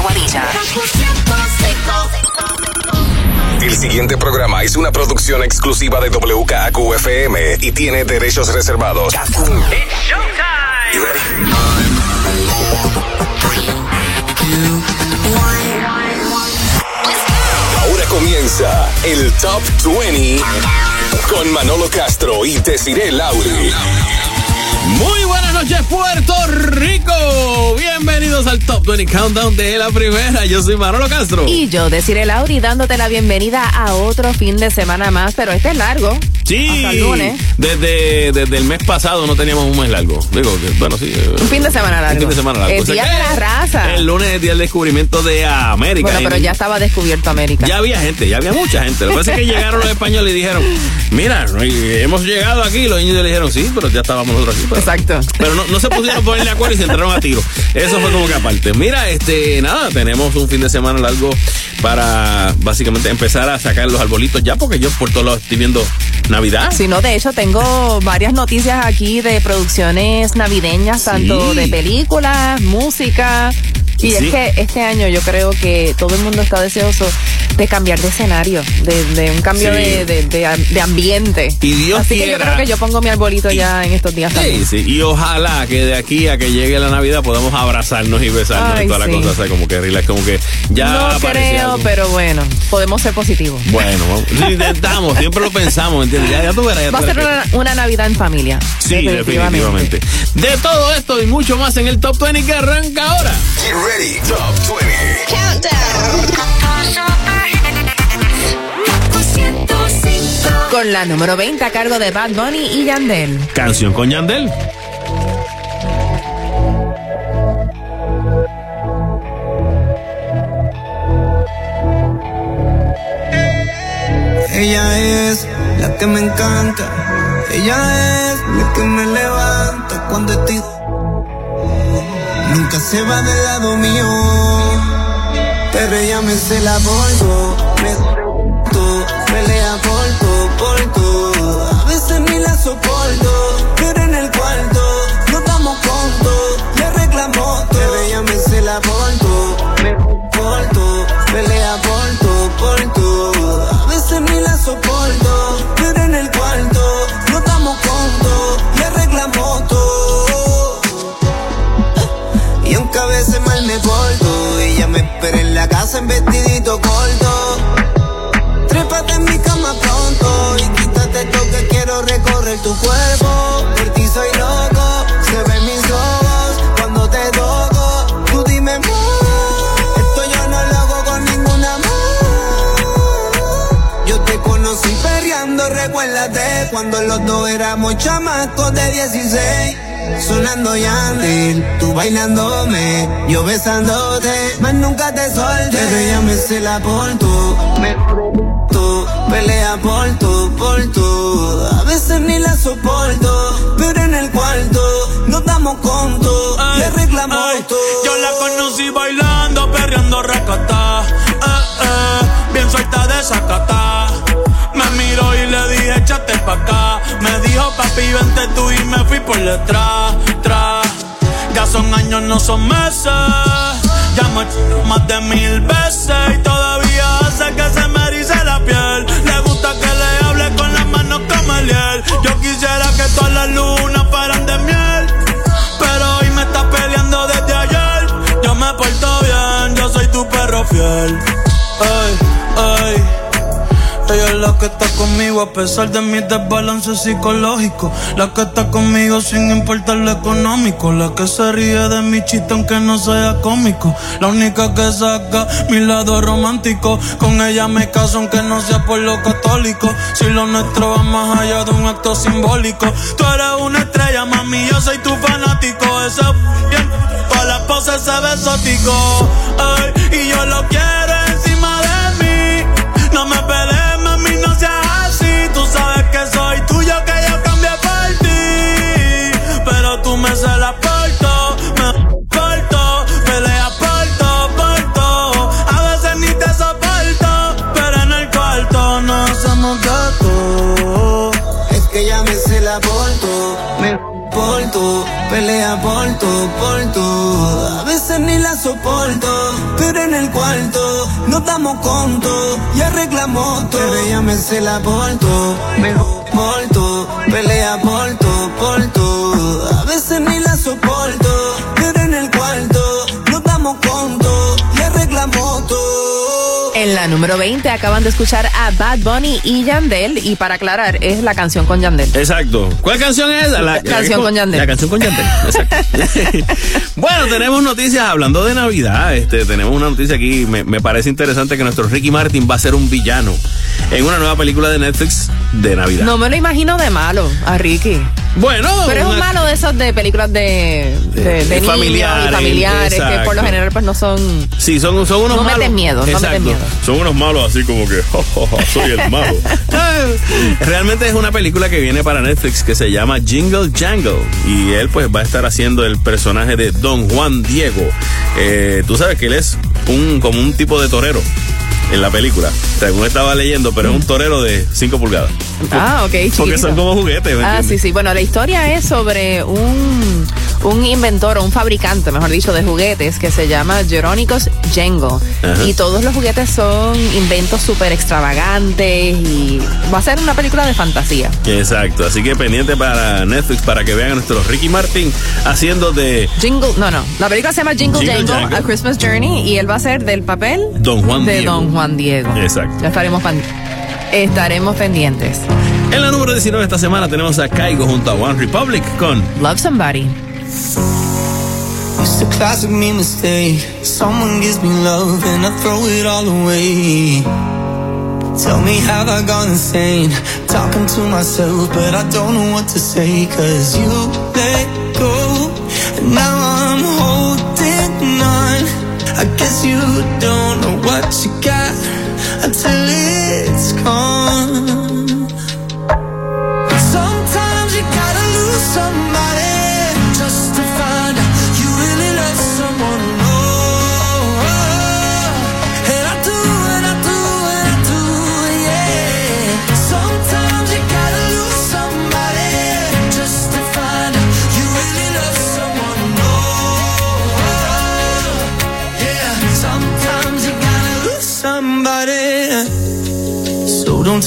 Aguadilla. El siguiente programa es una producción exclusiva de WKQFM y tiene derechos reservados. You Ahora comienza el Top 20 con Manolo Castro y Desiree Lauri. Muy buenas noches, Puerto Rico. Bienvenidos al Top 20 Countdown de la primera. Yo soy Manolo Castro. Y yo, Desiree Lauri, dándote la bienvenida a otro fin de semana más, pero este es largo. Sí, Hasta el lunes. Desde, desde el mes pasado no teníamos un mes largo. Digo, que, bueno, sí. eh, Un fin de semana largo. Un fin de semana largo. El O sea día de la raza. El lunes es día del descubrimiento de América. Bueno, pero ya estaba descubierto América. Ya había gente, ya había mucha gente. Lo que pasa es que llegaron los españoles y dijeron, mira, hemos llegado aquí. Los indios le dijeron, sí, pero ya estábamos nosotros aquí. Exacto. Pero no, no se pudieron poner de acuerdo y se entraron a tiro. Eso fue como que aparte. Mira, este, nada, tenemos un fin de semana largo para básicamente empezar a sacar los arbolitos ya, porque yo por todos lados estoy viendo Navidad. Si no, de hecho, tengo varias noticias aquí de producciones navideñas, tanto de películas, música. Y Sí. es que este año yo creo que todo el mundo está deseoso de cambiar de escenario, de, de un cambio Sí. de, de- de- de ambiente. Y Dios Así que yo quiera- creo que yo pongo mi arbolito ya en estos días también. Sí, sí, y ojalá que de aquí a que llegue la Navidad podamos abrazarnos y besarnos Ay, y toda sí. la cosa, o sea, como que relax, como que ya no creo, algo. pero bueno, podemos ser positivos. Bueno, vamos. Sí, intentamos, siempre lo pensamos, ¿entiendes? Ya, ya tú verás. ya Va a ser una, una Navidad en familia. Sí, definitivamente. De todo esto y mucho más en el Top 20 que arranca ahora. Get ready, Top 20. Con la número 20 a cargo de Bad Bunny y Yandel. Canción con Yandel. Ella es la que me encanta. Ella es la que me levanta cuando estoy. Nunca se va del lado mío. Pero ella me cela por todo. Me todo. Pelea por todo. A veces ni la soporto. Espera en la casa en vestidito corto. Trépate en mi cama pronto y quítate esto que quiero recorrer tu cuerpo. Por ti soy loco, se ven mis ojos cuando te toco. Tú dime más, esto yo no lo hago con ninguna más. Yo te conocí perreando, recuérdate cuando los dos éramos chamacos de 16. Sonando Yandel, tú bailándome, yo besándote, más nunca te solté. Pero ella me cela por tú, me tú, pelea por tú, por tú. A veces ni la soporto, pero en el cuarto nos damos conto, le reclamo todo. Yo la conocí bailando, perreando racata. Eh, eh, bien suelta de sacata. Miró y le dije, échate pa' acá. Me dijo, papi, vente tú y me fui por detrás, tras. Ya son años, no son meses. Ya me ch- más de mil veces y todavía hace que se me erice la piel. Le gusta que le hable con las manos como el hiel. Yo quisiera que todas las lunas fueran de miel. Pero hoy me está peleando desde ayer. Yo me porto bien, yo soy tu perro fiel. Ay, ay. Ella es la que está conmigo a pesar de mis desbalances psicológicos. La que está conmigo sin importar lo económico. La que se ríe de mi chiste aunque no sea cómico. La única que saca mi lado romántico. Con ella me caso aunque no sea por lo católico. Si lo nuestro va más allá de un acto simbólico. Tú eres una estrella, mami, yo soy tu fanático. Eso bien, para la pose se ve exótico. Ay, y yo lo quiero encima de mí. No me damos conto y arreglamos todo. Pero ella me se la porto, me porto, pelea porto, porto. En la número 20 acaban de escuchar a Bad Bunny y Yandel. Y para aclarar, es la canción con Yandel. Exacto. ¿Cuál canción es? La, canción con Yandel. La canción con Yandel. Exacto. bueno, tenemos noticias hablando de Navidad. Este, tenemos una noticia aquí. Me, me, parece interesante que nuestro Ricky Martin va a ser un villano en una nueva película de Netflix de Navidad. No me lo imagino de malo a Ricky. Bueno, pero es un malo de esos de películas de, de, de, familiares, y familiares que por lo general pues no son. Sí, son, son unos no malos. meten miedo, no meten miedo. Son unos malos así como que soy el malo. Realmente es una película que viene para Netflix que se llama Jingle Jangle y él pues va a estar haciendo el personaje de Don Juan Diego. Eh, Tú sabes que él es un como un tipo de torero en la película. Según estaba leyendo, pero es un torero de 5 pulgadas. Ah, ok. Chiquito. Porque son como juguetes. ¿me ah, entiendes? sí, sí. Bueno, la historia es sobre un, un inventor o un fabricante, mejor dicho, de juguetes que se llama Jerónicos Jengo. Ajá. Y todos los juguetes son inventos súper extravagantes y va a ser una película de fantasía. Exacto, así que pendiente para Netflix para que vean a nuestro Ricky Martin haciendo de Jingle, no, no. La película se llama Jingle, Jingle Jangle. A Christmas Journey y él va a ser del papel Don Juan de Diego. Don Juan Diego. Exacto. Ya estaremos, estaremos pendientes. En la número 19 esta semana tenemos a Kaigo junto a One Republic con Love Somebody. It's a classic me mistake. Someone gives me love and I throw it all away. Tell me, have I gone insane? Talking to myself, but I don't know what to say. Cause you let go, and now. I guess you don't know what you got until it's gone.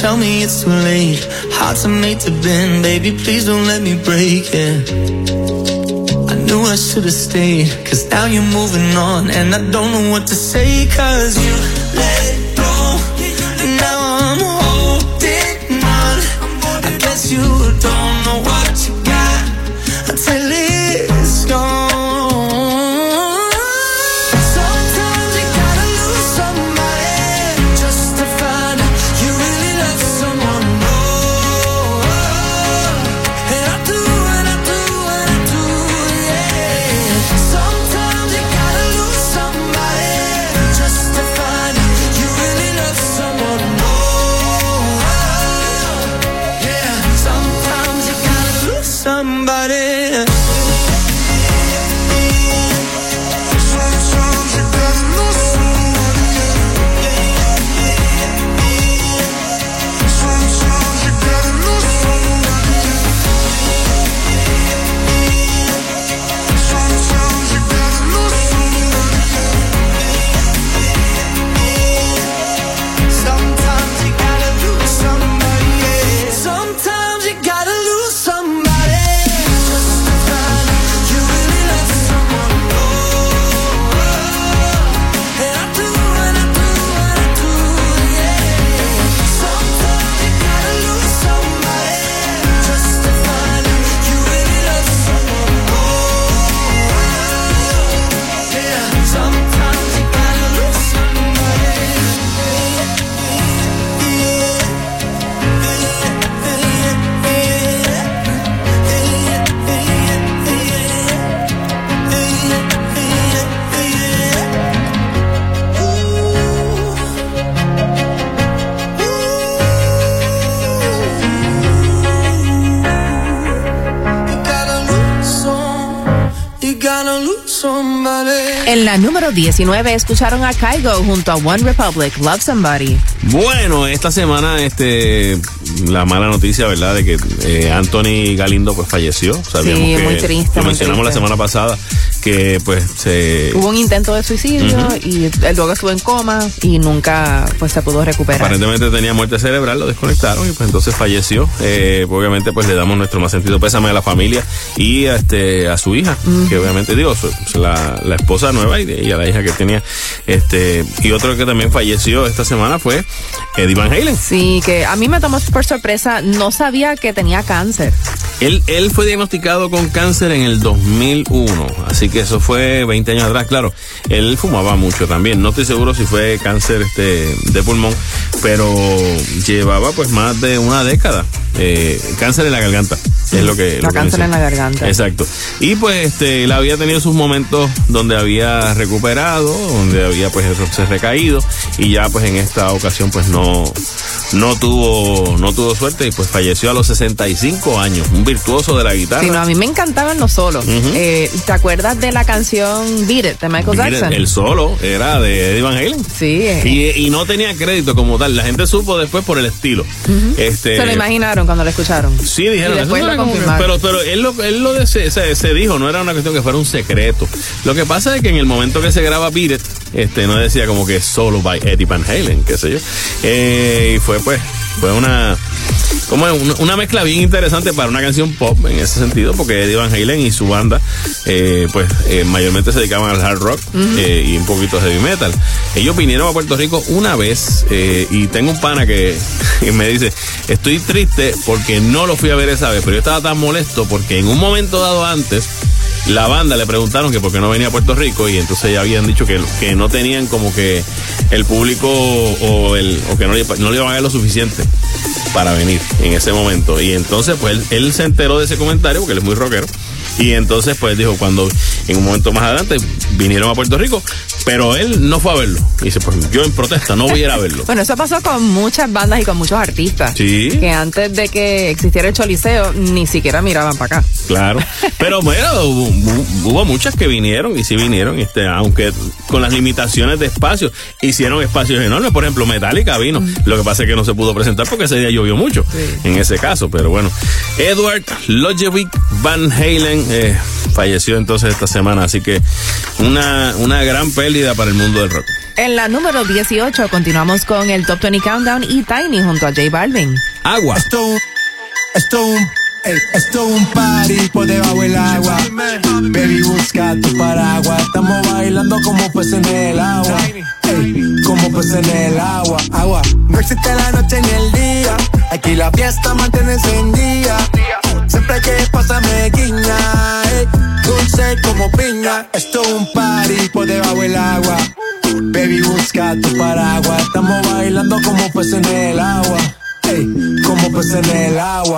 Tell me it's too late. Hearts are made to bend, baby. Please don't let me break it. I knew I should have stayed, cause now you're moving on, and I don't know what to say, cause you En la número 19 escucharon a Kygo junto a One Republic, Love Somebody. Bueno, esta semana, este, la mala noticia, ¿verdad? De que eh, Anthony Galindo pues falleció. Sabíamos Sí, que muy triste, lo muy mencionamos la semana pasada que pues se... Hubo un intento de suicidio y él luego estuvo en coma y nunca pues se pudo recuperar. Aparentemente tenía muerte cerebral, lo desconectaron y pues entonces falleció. Eh, obviamente pues le damos nuestro más sentido pésame a la familia y a, este, a su hija, que obviamente digo, la, la esposa nueva y, y, a la hija que tenía. este Y otro que también falleció esta semana fue Eddie Van Halen. Sí, que a mí me tomó por sorpresa, no sabía que tenía cáncer. Él, él fue diagnosticado con cáncer en el 2001, así que eso fue 20 años atrás, claro. Él fumaba mucho también, no estoy seguro si fue cáncer este de pulmón, pero llevaba pues más de una década. Eh, cáncer en la garganta, es lo que... La cáncer en la garganta. Exacto. Y pues este, él había tenido sus momentos donde había recuperado, donde había pues se recaído y ya pues en esta ocasión pues no, no tuvo, no tuvo suerte y pues falleció a los 65 años, un virtuoso de la guitarra. Sí, no, a mí me encantaban los solos. Eh, ¿Te acuerdas de la canción Beat It de Michael Jackson? el solo era de Eddie Van Halen. Sí. Y, y, no tenía crédito como tal. La gente supo después por el estilo. este, se lo imaginaron cuando lo escucharon. Sí, dijeron. después lo confirmaron. pero, pero él lo, él lo de, se, se, dijo, no era una cuestión que fuera un secreto. Lo que pasa es que en el momento que se graba Beat It, este, no decía como que solo by Eddie Van Halen, qué sé yo. Eh, y fue pues, fue una como una, mezcla bien interesante para una canción pop en ese sentido, porque Eddie Van Halen y su banda, eh, pues eh, mayormente se dedicaban al hard rock eh, y un poquito heavy metal. Ellos vinieron a Puerto Rico una vez y tengo un pana que, me dice, estoy triste porque no lo fui a ver esa vez, pero yo estaba tan molesto porque en un momento dado antes, la banda le preguntaron que por qué no venía a Puerto Rico y entonces ya habían dicho que, que no tenían como que el público o, el, o que no, le iban a ver lo suficiente para venir en ese momento. Y entonces pues él, él se enteró de ese comentario porque él es muy rockero y entonces, pues dijo, cuando en un momento más adelante vinieron a Puerto Rico, pero él no fue a verlo. Y dice, pues yo en protesta no voy a ir a verlo. bueno, eso pasó con muchas bandas y con muchos artistas. Sí. Que antes de que existiera el Choliseo, ni siquiera miraban para acá. Claro. Pero bueno, hubo, muchas que vinieron y sí vinieron, este, aunque con las limitaciones de espacio, hicieron espacios enormes. Por ejemplo, Metallica vino. Mm. Lo que pasa es que no se pudo presentar porque ese día llovió mucho. En ese caso, pero bueno. Edward Lojevic Van Halen eh, falleció entonces esta semana, así que una, una gran pérdida para el mundo del rock. En la número 18 continuamos con el Top 20 Countdown y Tiny junto a J Balvin. Agua. Esto, esto, esto un party por debajo del agua. Baby, busca tu paraguas. Estamos bailando como pues en el agua. como pues en el agua. Agua. No existe la noche ni el día. Aquí la fiesta mantiene encendida. Esto es un party por debajo del agua. Baby, busca tu paraguas. Estamos bailando como pues en el agua como pues en el agua.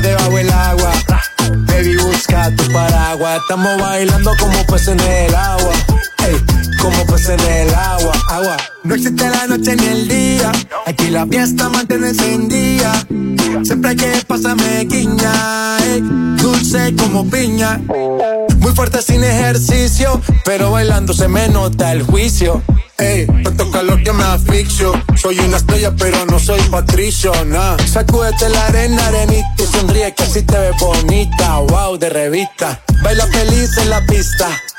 debajo del agua. Baby, busca tu paraguas. Estamos bailando como pues en el agua. como pues en el agua, agua. No existe la noche ni el día. Aquí la fiesta mantiene encendida. Siempre hay que pasarme guiña. dulce como piña. Muy fuerte sin ejercicio. Pero bailando se me nota el juicio. Ey, tanto calor que me asfixio. Soy una estrella, pero no soy patricio, nah. Sacúdete la arena, arenita y sonríe que así te ves bonita. Wow, de revista. Baila feliz en la pista.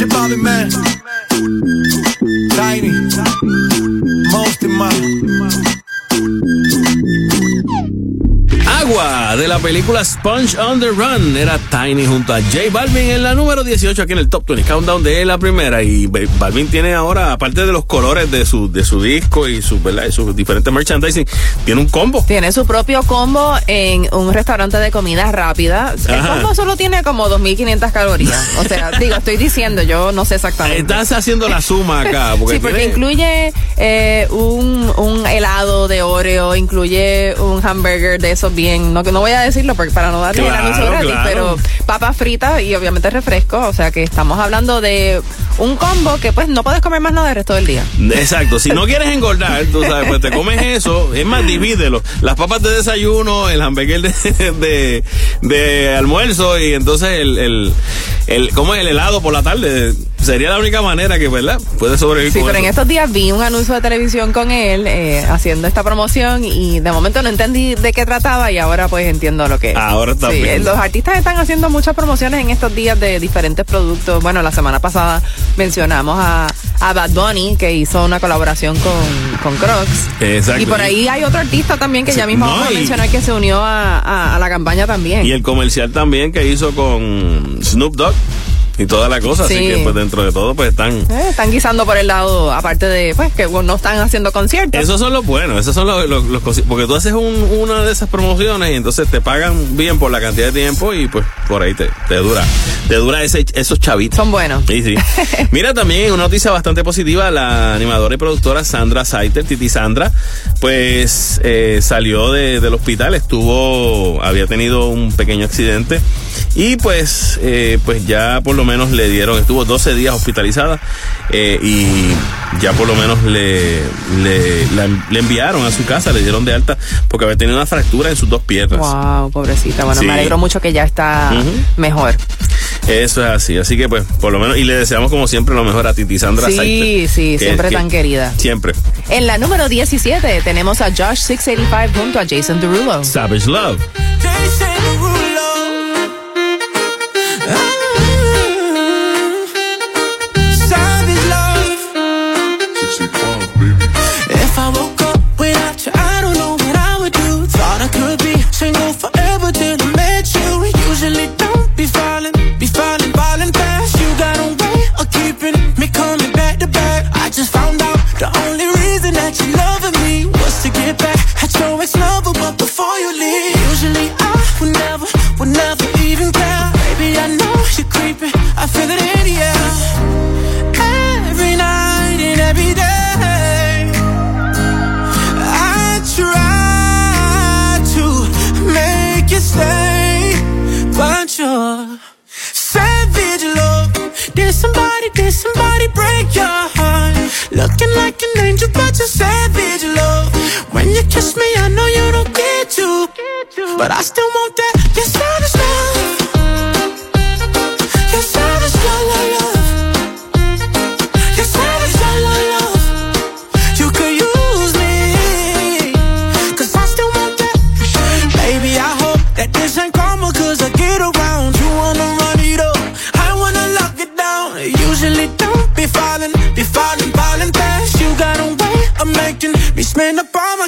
Shit, Bobby, man. Tiny. Most in my. Agua de la película Sponge on the Run. Era Tiny junto a J Balvin en la número 18 aquí en el Top 20 Countdown de la primera. Y Balvin tiene ahora, aparte de los colores de su, de su disco y, su, ¿verdad? y sus diferentes merchandising, tiene un combo. Tiene su propio combo en un restaurante de comida rápida. El combo solo tiene como 2.500 calorías. O sea, digo, estoy diciendo, yo no sé exactamente. Estás haciendo la suma acá. Porque sí, porque incluye eh, un, un helado de Oreo, incluye un hamburger de esos bien, no, no voy a decirlo porque para no darle el anuncio gratis, pero papas fritas y obviamente refresco, o sea que estamos hablando de un combo que pues no puedes comer más nada el resto del día. Exacto, si no quieres engordar, tú sabes, pues te comes eso, es más, divídelo. Las papas de desayuno, el hamburger de, de, almuerzo y entonces el, el, el, ¿cómo es el helado por la tarde? Sería la única manera que, ¿verdad? Puede sobrevivir. Sí, pero en estos días vi un anuncio de televisión con él eh, haciendo esta promoción y de momento no entendí de qué trataba y ahora pues entiendo lo que es. Ahora sí, Los artistas están haciendo muchas promociones en estos días de diferentes productos. Bueno, la semana pasada mencionamos a, a Bad Bunny que hizo una colaboración con, con Crocs. Exacto. Y por ahí hay otro artista también que ya mismo vamos a mencionar que se unió a, a la campaña también. Y el comercial también que hizo con Snoop Dogg y toda la cosa. Así que, pues, dentro de todo, pues están. Eh, están guisando por el lado, aparte de, pues, que no están haciendo conciertos. Esos son los buenos, esos son los, los, Porque tú haces una de esas promociones y entonces te pagan bien por la cantidad de tiempo y, pues, por ahí te, te dura. Te dura ese, esos chavitos. Son buenos. Sí, sí. Mira, también una noticia bastante positiva: la animadora y productora Sandra Saiter, Titi Sandra, pues, eh, salió de, del hospital, estuvo. Había tenido un pequeño accidente y, pues, eh, pues ya por lo menos le dieron, estuvo 12 días hospitalizada eh, y ya por lo menos le, le, enviaron a su casa, le dieron de alta porque había tenido una fractura en sus dos piernas. Wow, pobrecita. Bueno, me alegro mucho que ya está mejor. Eso es así, así que pues por lo menos y le deseamos como siempre lo mejor a Titi Sandra Sí, sí, siempre tan querida. Siempre. En la número 17 tenemos a Josh 685 junto a Jason Derulo. Savage Love. The only reason that you're loving me was to get back at your ex lover, but before you leave, usually I would never, would never even care. Baby, I know you're creeping, I feel it. In an angel, but you're savage, love. When you kiss me, I know you don't get you, but I still want that.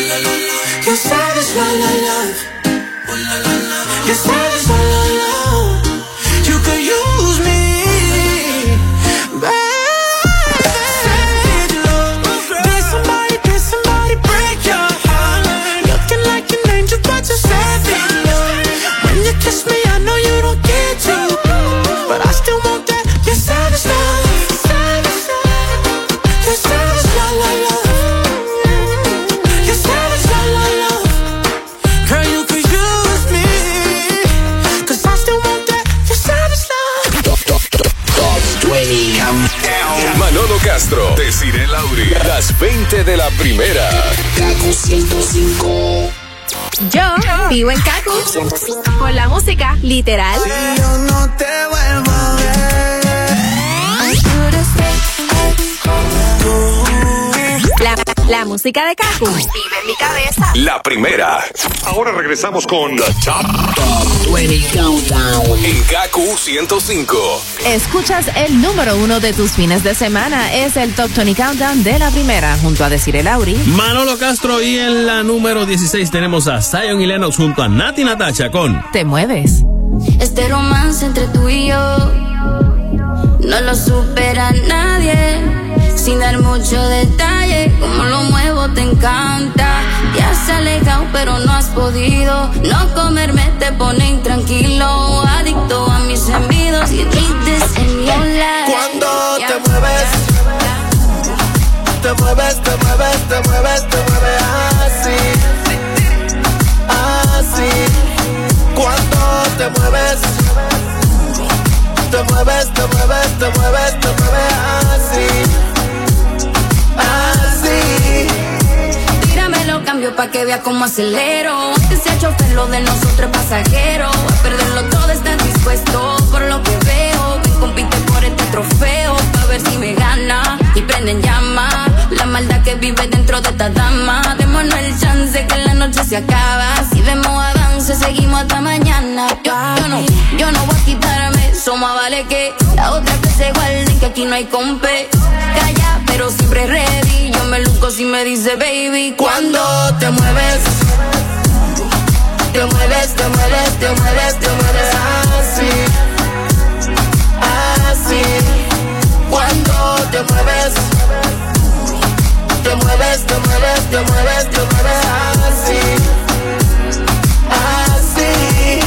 Your savage love, love, love. Your savage love, love, love. You could use Castro, Desiree Lauri, las 20 de la primera. Kaku 105. Yo vivo en Kaku. Por la música, literal. yo no te vuelvo La, música de Kaku. Vive en mi cabeza. La primera. Ahora regresamos con The Top, Top 20 Countdown. en KQ 105. Escuchas el número uno de tus fines de semana. Es el Top 20 Countdown de la primera, junto a Decir Lauri. Manolo Castro y en la número 16 tenemos a Zion y Lennox junto a Nati Natacha con Te mueves. Este romance entre tú y yo no lo supera nadie. Sin dar mucho detalle, como lo muevo te encanta. Te has alejado, pero no has podido. No comerme te pone intranquilo. Adicto a mis envidos y this in your life. Cuando te mueves, te mueves, te mueves, te mueves, te mueves así, así. Cuando te mueves, te mueves, te mueves, te mueves, te mueves así, así. Cambio pa' que vea cómo acelero. Sea chofer, lo de nosotros es pasajero. A perderlo todo estás dispuesto por lo que veo. Ven, compite por este trofeo. Pa' ver si me gana y prenden llama. La maldad que vive dentro de esta dama. Démonos el chance que la noche se acaba. Si vemos avance, seguimos hasta mañana. Yo, no, yo no voy a quitarme. Somos vale que la otra que se guarde que aquí no hay compe. Pero siempre ready. Yo me luco si me dice baby. Cuando te mueves, te mueves, te mueves, te mueves, te mueves así, así. Cuando te mueves, te mueves, te mueves, te mueves, te mueves así, así.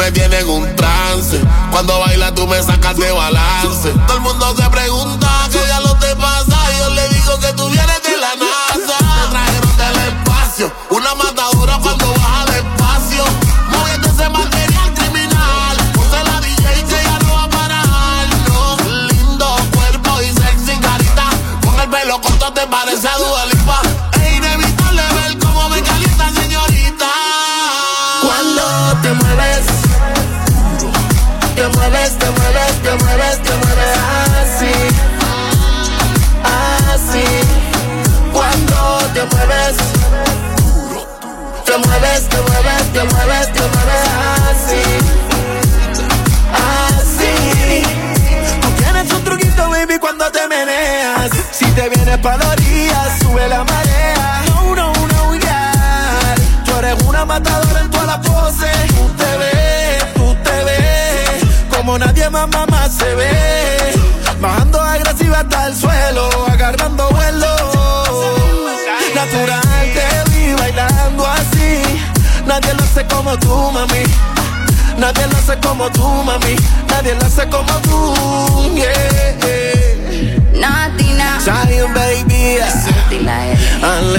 Me tienes en un trance. Cuando bailas tú me sacas de balance. Todo el mundo se pregunta qué ya lo te pasa. Y yo le digo que tú vienes de la NASA. Te trajeron del espacio, una matadora cuando baja despacio. Moviendo ese material criminal. Ponte la DJ que ya no va a parar. Lindo cuerpo y sexy carita. Con el pelo corto te parece a Dua mueves, te mueves, te mueves, te mueves así, así. Cuando te mueves, te mueves, te mueves, te mueves, te mueves así, así. Tú tienes un truquito, baby, cuando te meneas. Si te vienes pa' la orilla, sube la marea. No, no, no, yeah. Tú eres una matadora en toda la pose. Nadie más, mamá se ve. Bajando agresiva hasta el suelo, agarrando vuelo. Natural, te vi bailando así. Nadie lo hace como tú, mami. Nadie lo hace como tú, mami. Nadie lo hace como tú, yeah. Zion, baby. And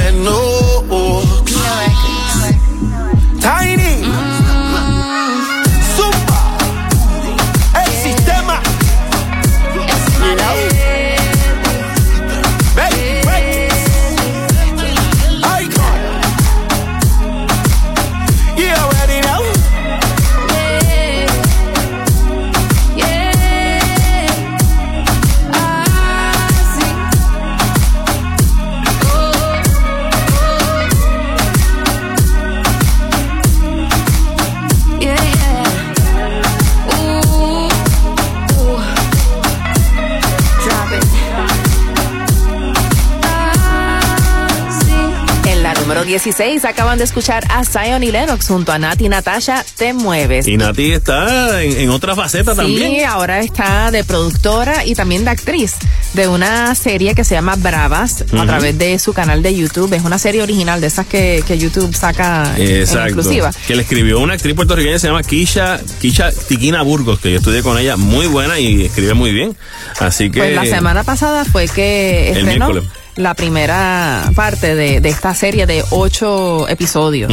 16 acaban de escuchar a Zion y Lennox junto a Nati y Natasha. Te mueves. Y Nati está en, en otra faceta Sí, también. ahora está de productora y también de actriz de una serie que se llama Bravas a través de su canal de YouTube. Es una serie original de esas que, que YouTube saca en Exacto. exclusiva. Que le escribió una actriz puertorriqueña que se llama Kisha, Kisha Tiquina Burgos, que yo estudié con ella, muy buena y escribe muy bien. Así que. Pues la semana pasada fue que El estrenó miércoles. La primera parte de, de esta serie de ocho episodios.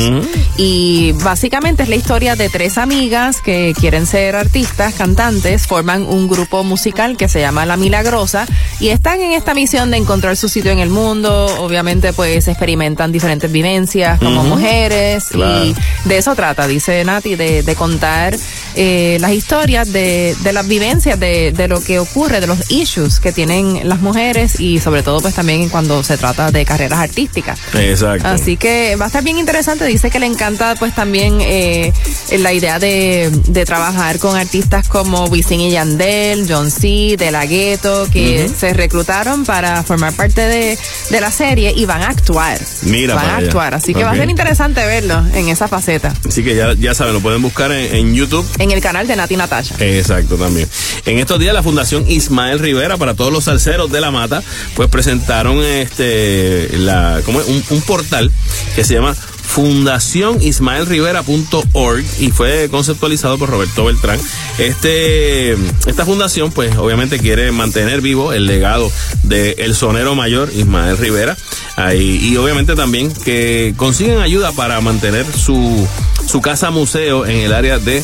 Y básicamente es la historia de tres amigas que quieren ser artistas, cantantes, forman un grupo musical que se llama La Milagrosa y están en esta misión de encontrar su sitio en el mundo. Obviamente, pues experimentan diferentes vivencias como Ujú. mujeres Claro. y de eso trata, dice Nati, de, de contar eh, las historias de, de las vivencias, de, de lo que ocurre, de los issues que tienen las mujeres y sobre todo pues también cuando se trata de carreras artísticas. Exacto. Así que va a estar bien interesante. Dice que le encanta pues también eh, la idea de, de trabajar con artistas como Wisin y Yandel, John C., De La Ghetto, que se reclutaron para formar parte de, de la serie y van a actuar. Mira van a allá. actuar. Así que va a ser interesante verlo en esa faceta. Así que ya, ya saben, lo pueden buscar en, en YouTube. En el canal de Nati Natasha. Exacto, también. En estos días la Fundación Ismael Rivera para todos los salseros de la mata, pues presentaron este la ¿cómo es? Un, un portal que se llama fundacionismaelrivera.org y fue conceptualizado por Roberto Beltrán. Este, esta fundación, pues obviamente quiere mantener vivo el legado del sonero mayor Ismael Rivera ahí, y obviamente también que consiguen ayuda para mantener su, su casa museo en el área de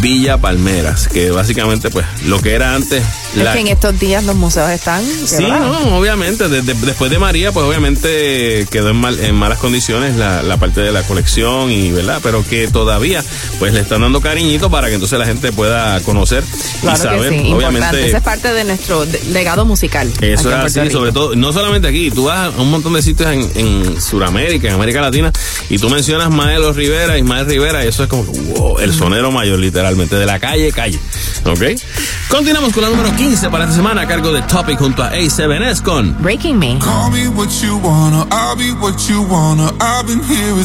Villa Palmeras, que básicamente pues lo que era antes Es que en estos días los museos están. Sí, no, obviamente. después de María, pues obviamente quedó en, mal- en malas condiciones la, la parte de la colección y, ¿verdad? Pero que todavía, pues le están dando cariñito para que entonces la gente pueda conocer Claro y saber, que sí, importante. obviamente. Esa es parte de nuestro de- legado musical. Eso es así, Rico. sobre todo, no solamente aquí, tú vas a un montón de sitios en, en Sudamérica, en América Latina, y tú mencionas Maelo Rivera, Ismael Rivera, y eso es como, wow, el sonero mayor, literalmente, de la calle, calle. ¿Ok? Continuamos con la número 15 para esta semana a cargo de Topic junto a A7S con Breaking Me. Call me what you wanna, I'll be what you wanna. I've been here a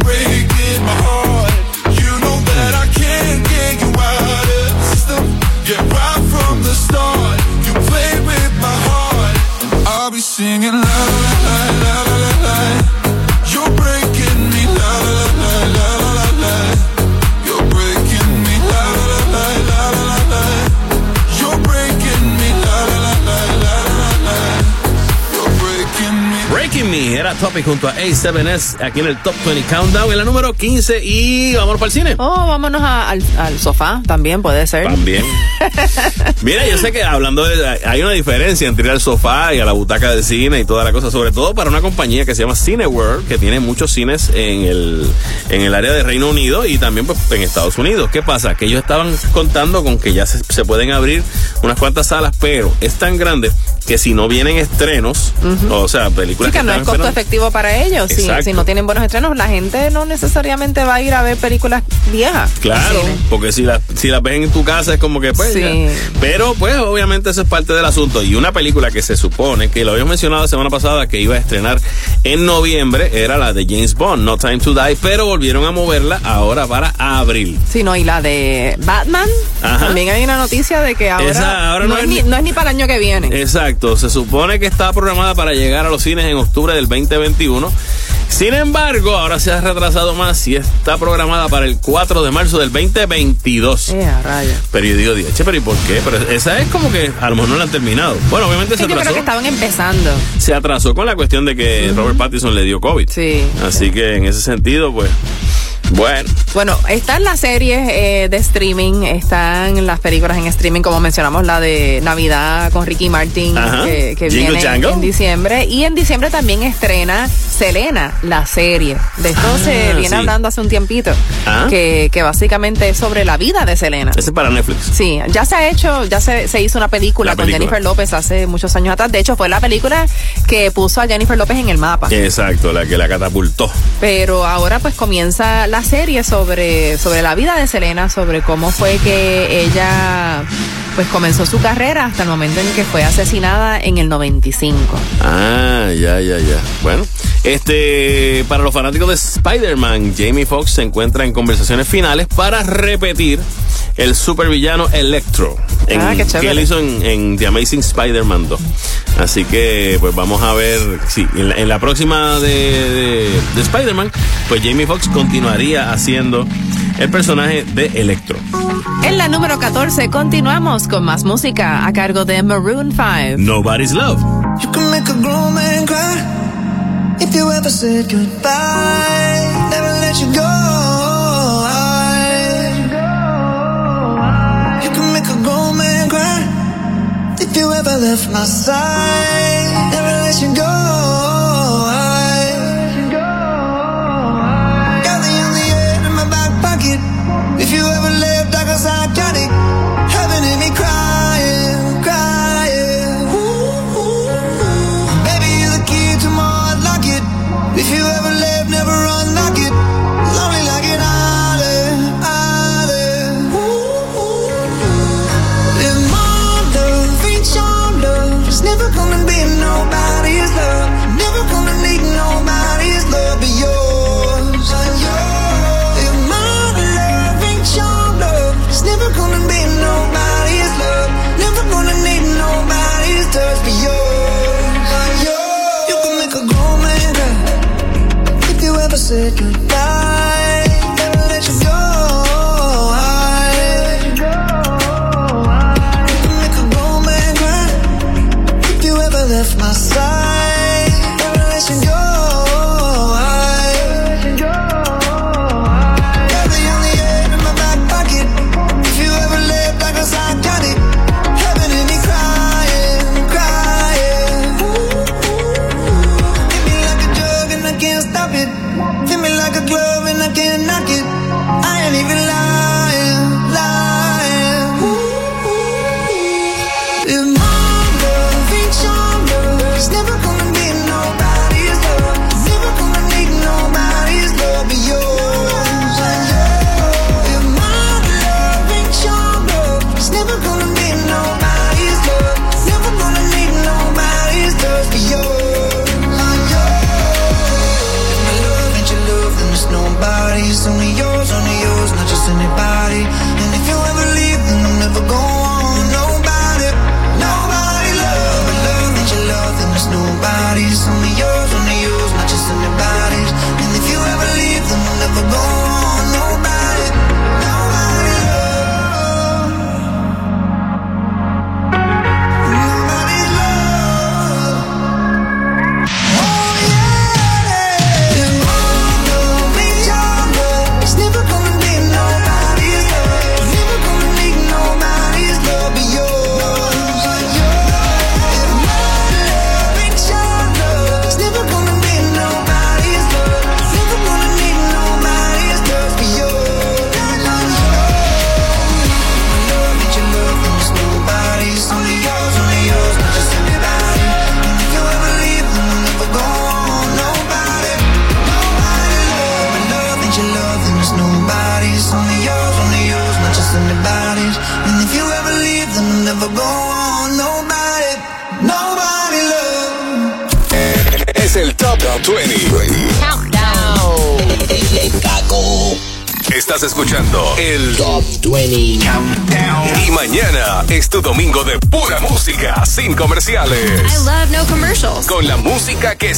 Topic junto a A7S aquí en el Top 20 Countdown en la número 15 y vamos para el cine. Oh, vámonos a- al, al sofá, también puede ser. También. Mira, yo sé que hablando de. Hay una diferencia entre ir al sofá y a la butaca del cine y toda la cosa, sobre todo para una compañía que se llama Cineworld, que tiene muchos cines en el, en el área de Reino Unido y también pues, en Estados Unidos. ¿Qué pasa? Que ellos estaban contando con que ya se, se pueden abrir unas cuantas salas, pero es tan grande que si no vienen estrenos, o sea, películas Sí, que no es costo esperando- efectivo para ellos. Si, si no tienen buenos estrenos, la gente no necesariamente va a ir a ver películas viejas. Claro, porque si la, si la ves en tu casa es como que pues. Sí. Pero pues obviamente eso es parte del asunto. Y una película que se supone, que lo habíamos mencionado la semana pasada, que iba a estrenar en noviembre, era la de James Bond, No Time to Die, pero volvieron a moverla ahora para abril. Sí, no, y la de Batman, Ajá. también hay una noticia de que ahora, Esa ahora no, no es ni- no es ni para el año que viene. Exacto, se supone que está programada para llegar a los cines en octubre del 2021. Sin embargo, ahora se ha retrasado más y está programada para el 4 de marzo del 2022. Eh, a rayos. Pero yo digo, che, pero ¿y por qué? Pero esa es como que a lo mejor no la han terminado. Bueno, obviamente Sí, se yo creo atrasó. que estaban empezando. Se atrasó con la cuestión de que Robert Pattinson le dio COVID. Sí. Así que en ese sentido, pues, bueno. Bueno, están las series eh, de streaming, están las películas en streaming, como mencionamos la de Navidad con Ricky Martin, Ajá. que, que Jingle viene en diciembre. Y en diciembre también estrena Selena, la serie. De esto Ah, se viene sí. hablando hace un tiempito, Ah. que, que básicamente es sobre la vida de Selena. Ese es para Netflix. Sí, ya se ha hecho, ya se, se hizo una película, La con película. Jennifer López hace muchos años atrás. De hecho, fue la película que puso a Jennifer López en el mapa. Exacto, la que la catapultó. Pero ahora pues comienza la serie sobre, sobre la vida de Selena, sobre cómo fue que ella pues comenzó su carrera hasta el momento en que fue asesinada en el 95. Ah, ya, ya, ya. Bueno, este, para los fanáticos de Spider-Man, Jamie Foxx se encuentra en conversaciones finales para repetir el supervillano Electro. En, Ah, qué chévere. que él hizo en, en The Amazing Spider-Man 2. Así que, pues vamos a ver, sí, en la, en la próxima de, de, de Spider-Man, pues Jamie Foxx continuaría haciendo el personaje de Electro. En la número 14 continuamos con más música a cargo de Maroon 5. Nobody's Love. You can make a grown man cry if you ever said goodbye. Never let you go. You can make a grown man cry if you ever left my side. Never let you go.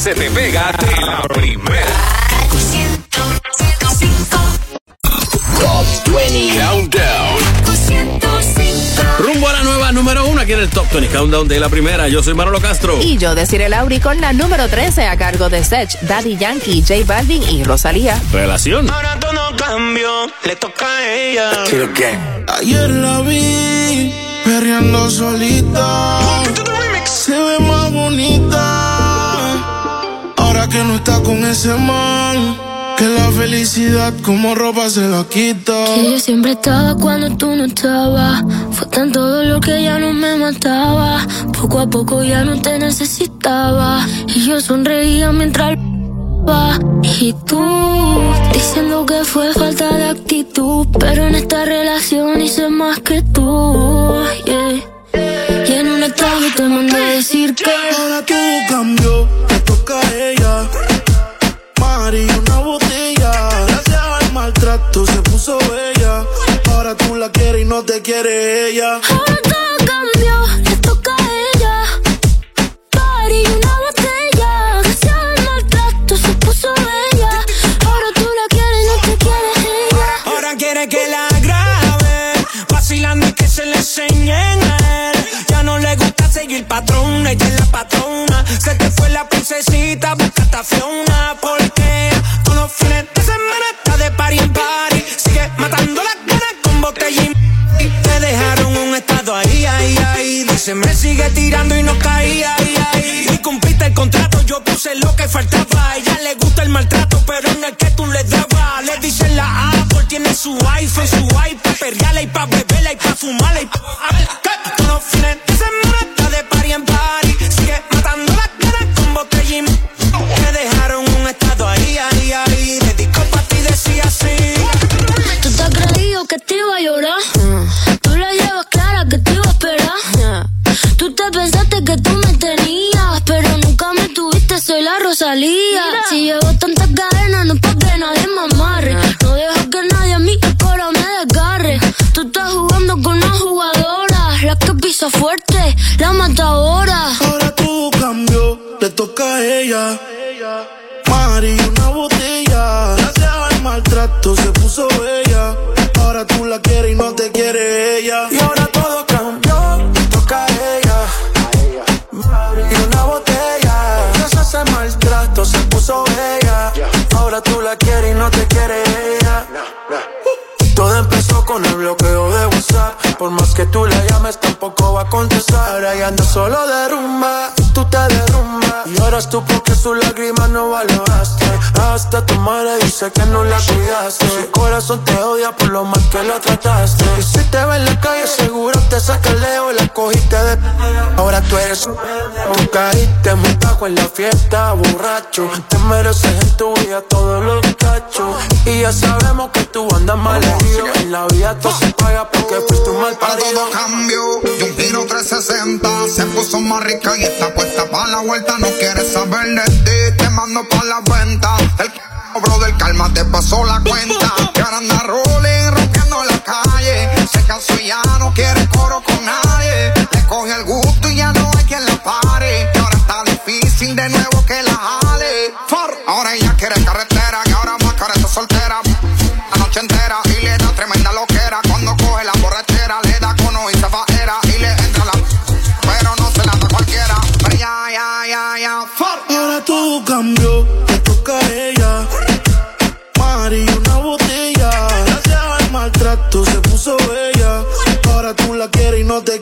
Se te pega de la primera. Top 20 Countdown. Rumbo a la nueva número uno aquí en el Top 20 Countdown de la primera. Yo soy Manolo Castro. Y yo deciré Lauri con la número 13 a cargo de Sech, Daddy Yankee, J Balvin y Rosalía. Relación. Ahora todo cambió, le toca a ella. Ayer la vi perreando solita. Se ve más bonita. Que no está con ese man. Que la felicidad como ropa se la quita. Que yo siempre estaba cuando tú no estabas. Fue tanto dolor que ya no me mataba. Poco a poco ya no te necesitaba. Y yo sonreía mientras. Y tú diciendo que fue falta de actitud. Pero en esta relación hice más que tú. yeah. Y en un estado te mandé a decir que Ahora todo cambió, le toca a ella. Maltrato se puso bella. Ahora tú la quieres y no te quiere ella. Ahora todo cambió, le toca a ella. Party una botella. Gracias al maltrato se puso bella. Ahora tú la quieres y no te quiere ella. Ahora quiere que la grabe, vacilando y que se le enseñen a él. Ya no le gusta seguir patrón, ella es la patrona. Se te fue la princesita, busca esta Fiona, porque todos los fines de semana de party en party. Sigue matando las ganas con botella y te dejaron un estado ahí, ahí, ahí. Dice, me sigue tirando y no caía, ahí, ahí. Y cumpliste el contrato, yo puse lo que faltaba. A ella le gusta el maltrato, pero no es que tú le dabas. Le dicen la Apple, tiene su iPhone, su iPad, perreala y pa' beberla y pa' fumarla y pa'. Todos los fines de semana está de te iba a llorar. Tú la llevas clara que te iba a esperar. Tú te pensaste que tú me tenías, pero nunca me tuviste, soy la Rosalía. Si llevo tantas cadenas, no es pa' que nadie me amarre. No dejas que nadie a mí ahora me desgarre. Tú estás jugando con una jugadora, la que pisa fuerte, la matadora. Ahora todo cambió, le toca a ella. Y ahora todo cambió, le toca a ella. Mari, una botella. Gracias al maltrato se puso bella. Ahora tú la quieres y no te quiere ella. Todo empezó con el bloqueo de WhatsApp. Por más que tú le llames, tampoco va a contestar. Ahora ya ando solo de rumba, tú te derrumbas. Ahora tú porque su lágrima no valoraste. Hasta tu madre dice que no la cuidaste. Su corazón te odia por lo mal que lo trataste. Y si te ve en la calle, seguro te saca el leo y la cogiste de. Ahora tú eres un. Caíste muy bajo en la fiesta, borracho. Te mereces en tu vida todos los cachos. Y ya sabemos que tú andas mal herido. En la vida todo se paga porque fuiste un mal Para parido. todo cambio y un giro 360 Se puso más rica y está para la vuelta No quiere saber de ti, te mando pa' la venta El bro del calma te pasó la cuenta. Y ahora anda rolling, rompiendo la calle. Se cansó y ya no quiere coro con nadie. Le coge el gusto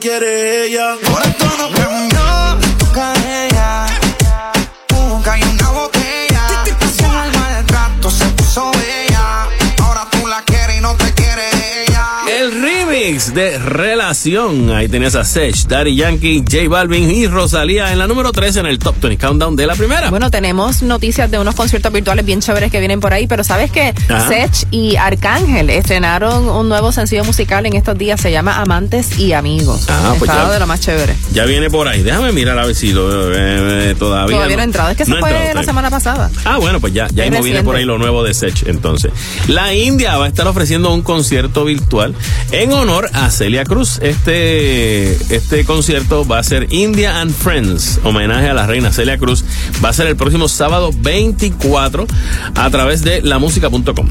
quiere ella. Remix de Relación. Ahí tenías a Sech, Daddy Yankee, J Balvin y Rosalía en la número 3 en el Top 20 Countdown de la primera. Bueno, tenemos noticias de unos conciertos virtuales bien chéveres que vienen por ahí, pero sabes que. Sech y Arcángel estrenaron un nuevo sencillo musical en estos días, se llama Amantes y Amigos. Ah, pues ya. de lo más chévere. Ya viene por ahí. Déjame mirar a ver si lo, eh, eh, todavía. Todavía no ha entrado, es que se no ha fue entrado la todavía. semana pasada. Ah, bueno, pues ya, ya mismo viene por ahí lo nuevo de Sech, entonces. La India va a estar ofreciendo un concierto virtual en honor a Celia Cruz. Este, este concierto va a ser India and Friends, homenaje a la reina Celia Cruz. Va a ser el próximo sábado 24 a través de lamusica.com.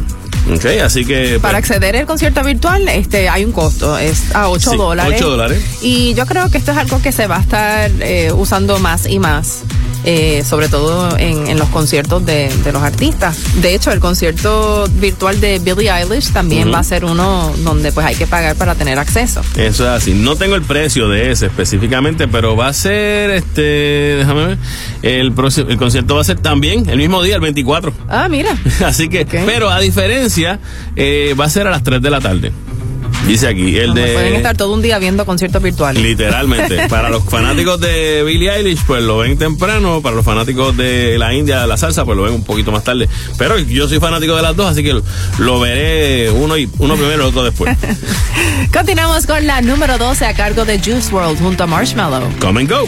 Ok, así que. Para pues, acceder al concierto virtual, este, hay un costo, es a 8 Sí, dólares. 8 dólares. Y yo creo que esto es algo que se va a estar eh, usando más y más. eh, sobre todo en, en los conciertos de, de los artistas. De hecho, el concierto virtual de Billie Eilish también va a ser uno donde pues hay que pagar para tener acceso. Eso es así. No tengo el precio de ese específicamente, pero va a ser este. Déjame ver. El, próximo, el concierto va a ser también el mismo día, el 24. Ah, mira. Así que, pero a diferencia, eh, va a ser a las 3 de la tarde. Dice aquí, el Donde Pueden de. estar todo un día viendo conciertos virtuales. Literalmente. Para los fanáticos de Billie Eilish, pues lo ven temprano. Para los fanáticos de la India, de la salsa, pues lo ven un poquito más tarde. Pero yo soy fanático de las dos, así que lo, lo veré uno, y, uno primero y otro después. Continuamos con la número 12 a cargo de Juice World junto a Marshmallow. Come and go.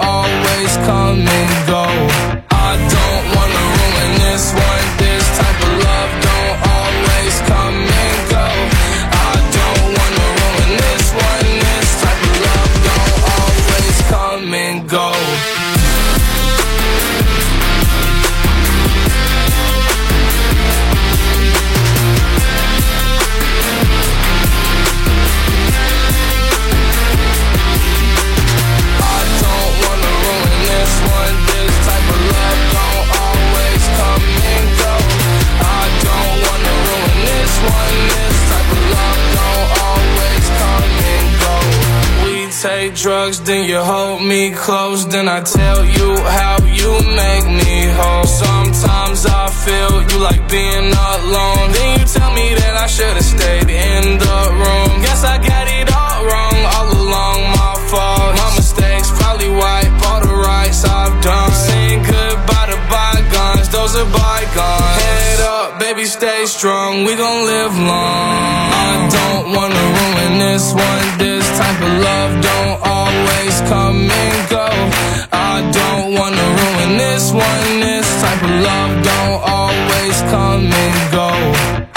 then you hold me close, then I tell you how you make me whole. Sometimes I feel you like being alone. Then you tell me that I should've stayed in the room. Guess I got it all wrong all along. My fault, my mistakes probably wipe those are bygones. Head up, baby, stay strong. We gon' live long. I don't wanna ruin this one. This type of love don't always come and go. I don't wanna ruin this one. This type of love don't always come and go.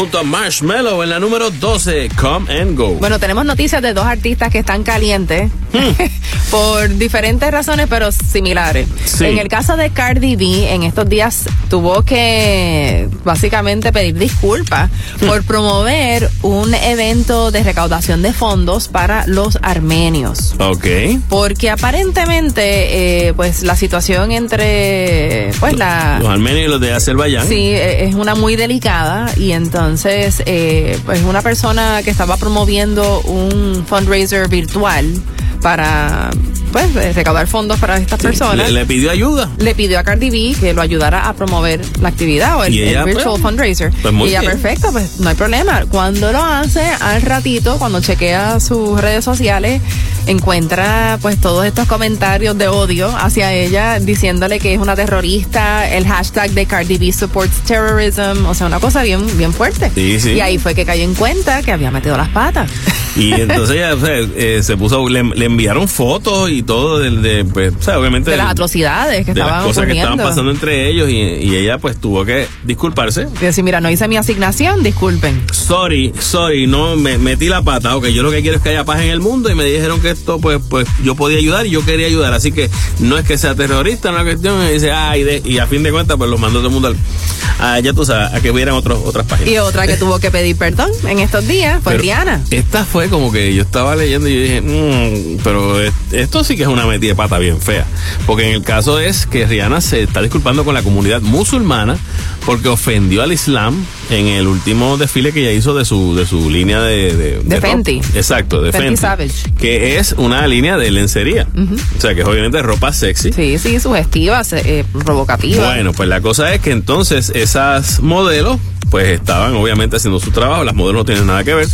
Junto a Marshmallow en la número 12, Come and Go. Bueno, tenemos noticias de dos artistas que están calientes por diferentes razones, pero similares. Sí. En el caso de Cardi B, en estos días tuvo que básicamente pedir disculpas por promover un evento de recaudación de fondos para los armenios. Ok. Porque aparentemente, eh, pues la situación entre, pues la, Los armenios y los de Azerbaiyán. Sí, eh, es una muy delicada y entonces, eh, pues una persona que estaba promoviendo un fundraiser virtual para, pues, eh, recaudar fondos para estas personas. Le, le pidió ayuda. Le pidió a Cardi B que lo ayudara a promover la actividad o el, ella, virtual pues, fundraiser. pues muy y ella, bien. perfecto, pues no hay problema. Cuando lo hace, al ratito, cuando chequea sus redes sociales, encuentra pues todos estos comentarios de odio hacia ella, diciéndole que es una terrorista, el hashtag de Cardi B supports terrorism, o sea, una cosa bien, bien fuerte. Sí, sí. Y ahí fue que cayó en cuenta que había metido las patas. Y entonces ella o sea, eh, se puso, le, le enviaron fotos y todo del, de, pues, o sea, obviamente. De las atrocidades que de las estaban cosas que estaban pasando entre ellos y, y ella pues tuvo que disculparse. Y decir, mira, no hice mi asignación, disculpen. Sorry, sorry, no me metí la pata. Ok, yo lo que quiero es que haya paz en el mundo y me dijeron que esto, pues, pues yo podía ayudar y yo quería ayudar. Así que no es que sea terrorista, una cuestión. Y dice, ay, de- y a fin de cuentas, pues los mandó todo el mundo al, a, ya tú sabes, a que vieran otros, otras páginas. Y otra que tuvo que pedir perdón en estos días fue Rihanna. Esta fue como que yo estaba leyendo y yo dije, "Mm, pero es- esto sí que es una metida de pata bien fea. Porque en el caso es que Rihanna se está disculpando con la comunidad musulmana porque ofendió al Islam en el último desfile que ella hizo de su, de su línea de... De. Fenty. Exacto, de Fenty Fenty. Savage. Que es una línea de lencería. O sea, que es obviamente ropa sexy. Sí, sí, sugestiva, eh, provocativa. Bueno, pues la cosa es que entonces esas modelos, pues estaban obviamente haciendo su trabajo, las modelos no tienen nada que ver,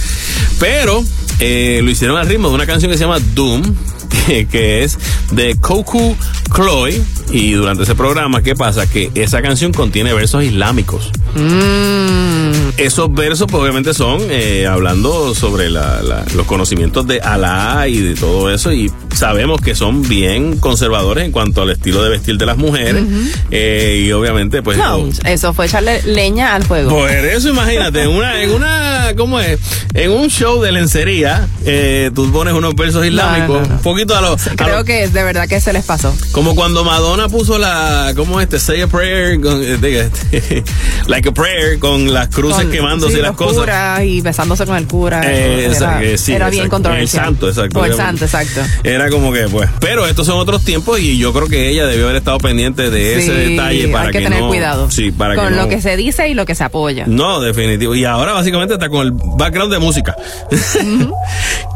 pero eh, lo hicieron al ritmo de una canción que se llama Doom, que, es de Koku Chloe, y durante ese programa, ¿qué pasa? Que esa canción contiene versos islámicos. Mm. Esos versos, pues obviamente son eh, hablando sobre la- la- los conocimientos de Alá y de todo eso, y sabemos que son bien conservadores en cuanto al estilo de vestir de las mujeres, eh, y obviamente, pues. No, eso fue echarle leña al fuego. Por eso imagínate, en una, en una, ¿cómo es? En un show de lencería, eh, tú pones unos versos islámicos, no, no. un poquito a los... a Creo los- que de verdad que se les pasó. como cuando Madonna puso la, ¿cómo este? Say a prayer, con, eh, diga, este, like a prayer, con las cruces Con- quemándose sí, y las los cosas. curas y besándose con el cura. Eh, era exacto, sí, era bien controversial. El santo, exacto. El santo, exacto. Era como que, pues, pero estos son otros tiempos y yo creo que ella debió haber estado pendiente de ese Sí, detalle para hay que, tener no, cuidado. Sí, para con que no, lo que se dice y lo que se apoya. No, definitivo. Y ahora básicamente está con el background de música.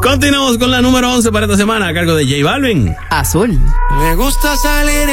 Continuamos con la número 11 para esta semana a cargo de J Balvin. Azul. Le gusta salir y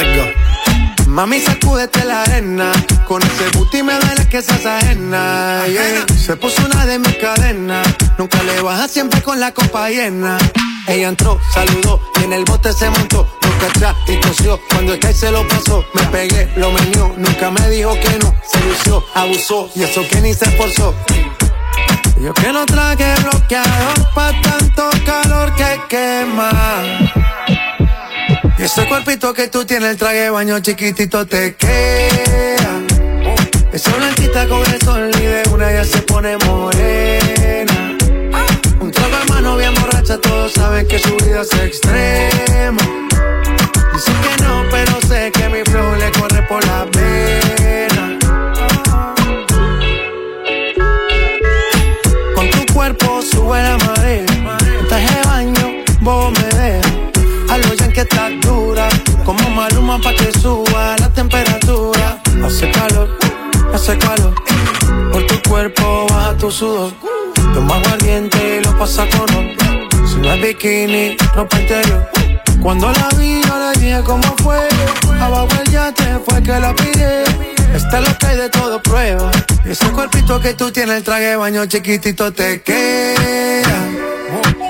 Let's go. Mami, sacúdete la arena. Con ese booty me duele que seas ajena. yeah. Se puso una de mis cadenas. Nunca le baja siempre con la copa llena. Ella entró, saludó y en el bote se montó. Nunca atrás y tosió. Cuando el que se lo pasó, me pegué, lo menió. Nunca me dijo que no. Se lució, abusó y eso que ni se esforzó. Yo que no traje bloqueador pa' tanto calor que quema. Y ese cuerpito que tú tienes, el traje de baño chiquitito te queda. Esa blanquita con el sol y de una ya se pone morena. Un trago de mano bien borracha, todos saben que su vida es extrema. Dice que no, pero sé que mi flow le corre por la pena. Toma pa' que suba la temperatura. Hace calor, hace calor. Por tu cuerpo baja tu sudor. Toma aguardiente y lo pasa con. Si no es bikini, ropa interior. Cuando la vi, yo le dije cómo fue. Abajo el yate fue que la pide. Esta es lo que hay de todo prueba. Ese cuerpito que tú tienes, el traje baño chiquitito te queda.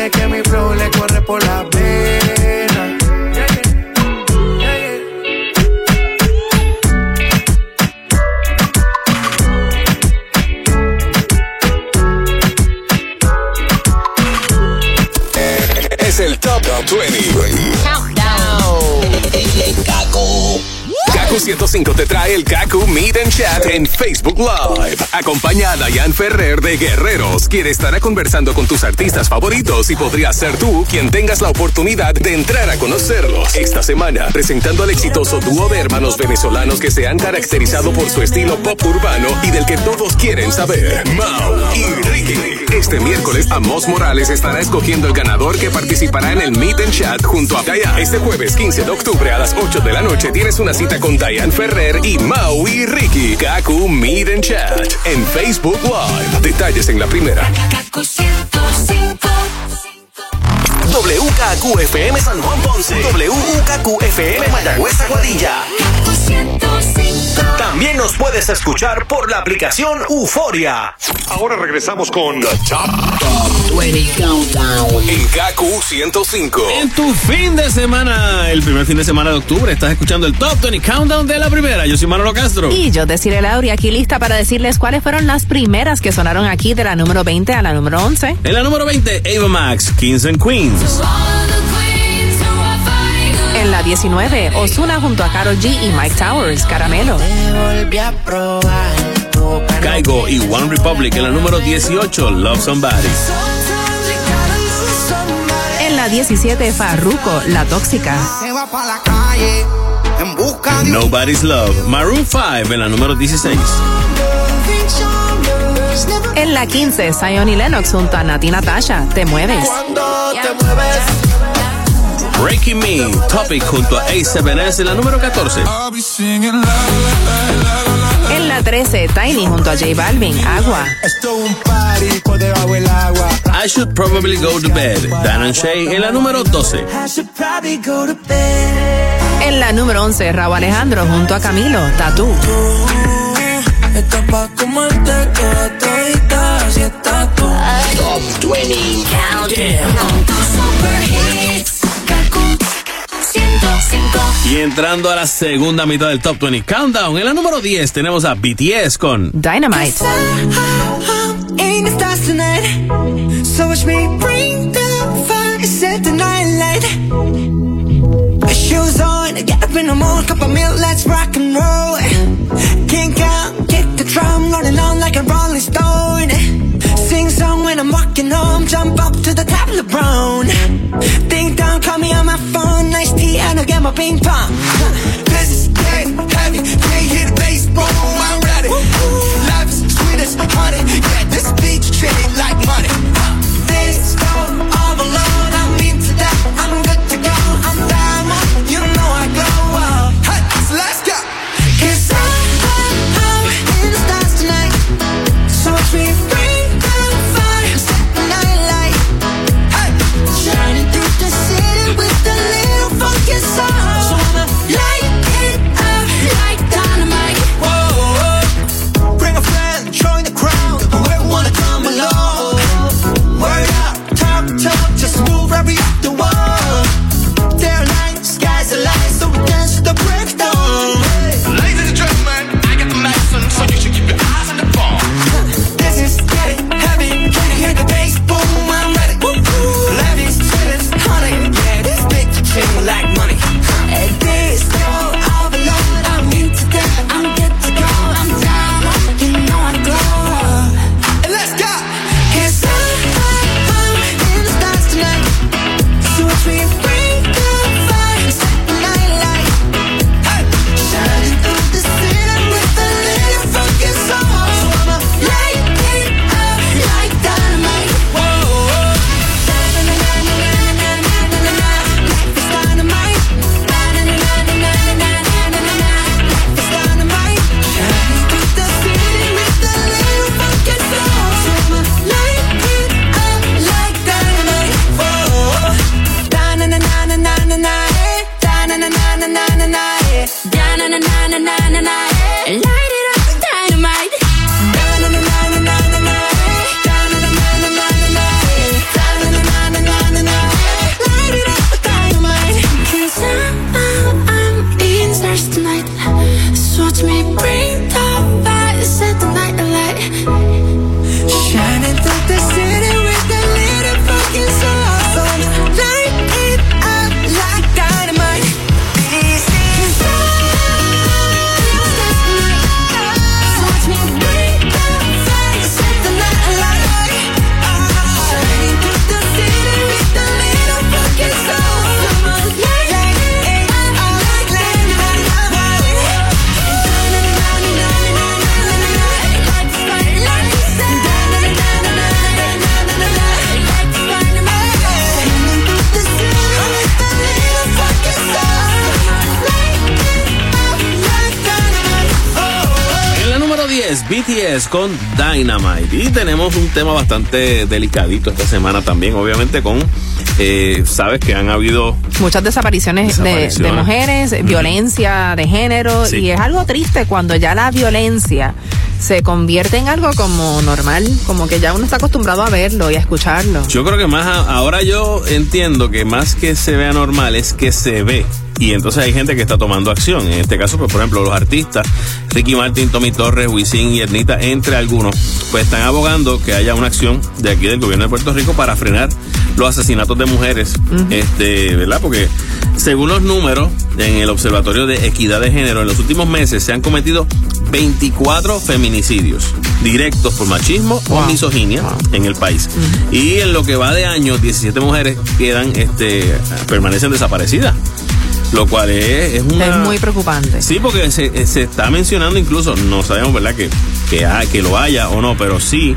Sé que mi flow le corre por la pena. Es el Top 20. Kaku 105 te trae el Kaku Meet and Chat en Facebook Live. Acompaña a Diane Ferrer de Guerreros, quien estará conversando con tus artistas favoritos y podría ser tú quien tengas la oportunidad de entrar a conocerlos. Esta semana, presentando al exitoso dúo de hermanos venezolanos que se han caracterizado por su estilo pop urbano y del que todos quieren saber. Mau y Ricky. Este miércoles, Amos Morales estará escogiendo el ganador que participará en el Meet and Chat junto a Diane. Este jueves 15 de octubre a las 8 de la noche tienes una cita con Diane Ferrer y Mau y Ricky. Kaku Meet and Chat en Facebook Live. Detalles en la primera. WKQFM San Juan Ponce. WKQFM Mayagüez Aguadilla. También nos puedes escuchar por la aplicación Euforia. Ahora regresamos con The Top 20 Countdown. en Kaku 105. En tu fin de semana, el primer fin de semana de octubre, estás escuchando el Top 20 Countdown de la primera. Yo soy Manolo Castro. Y yo, Desiree Lauri, aquí lista para decirles cuáles fueron las primeras que sonaron aquí de la número 20 a la número 11. En la número 20, Ava Max, Kings and Queens. En la 19, Osuna junto a Karol G y Mike Towers, Caramelo. Caigo y One Republic en la número 18, Love Somebody. En la 17, Farruko, La Tóxica. Se va pa' la calle en busca de Nobody's Love, Maroon 5 en la número 16. En la 15, Zion y Lennox junto a Nati Natasha, Te Mueves. Cuando te mueves. Breaking Me, Topic junto a A7S, la número 14. En la 13, Tiny junto a J Balvin, Agua. I Should Probably Go to Bed, Dan and Shay en la número 12. En la número 11, Raúl Alejandro junto a Camilo, Tatú. Top 20 Countdown. Y entrando a la segunda mitad del Top 20 Countdown, en la número 10 tenemos a BTS con Dynamite. Song when I'm walking home, jump up to the top of the brown. Ding dong, call me on my phone, nice tea, and I'll get my ping pong. This is dead heavy, can't the bass, boom, I'm ready. Life is sweet as honey, yeah, this beach treated like money. Con Dynamite. Y tenemos un tema bastante delicadito esta semana también, obviamente con, eh, sabes que han habido Muchas desapariciones, de- mujeres, violencia de género, Sí. y es algo triste cuando ya la violencia se convierte en algo como normal, como que ya uno está acostumbrado a verlo y a escucharlo. Yo creo que más a- ahora yo entiendo que más que se vea normal es que se ve. Y entonces hay gente que está tomando acción. En este caso, pues, por ejemplo, los artistas, Ricky Martin, Tommy Torres, Wisin y Ernita, entre algunos, pues están abogando que haya una acción de aquí del gobierno de Puerto Rico para frenar los asesinatos de mujeres, este, ¿verdad? Porque según los números en el Observatorio de Equidad de Género, en los últimos meses se han cometido 24 feminicidios directos por machismo o misoginia en el país. Y en lo que va de año, 17 mujeres quedan, este, permanecen desaparecidas. Lo cual es, es una... Es muy preocupante. Sí, porque se, se está mencionando incluso, no sabemos, ¿verdad? Que, que, ha- que lo haya o no, pero sí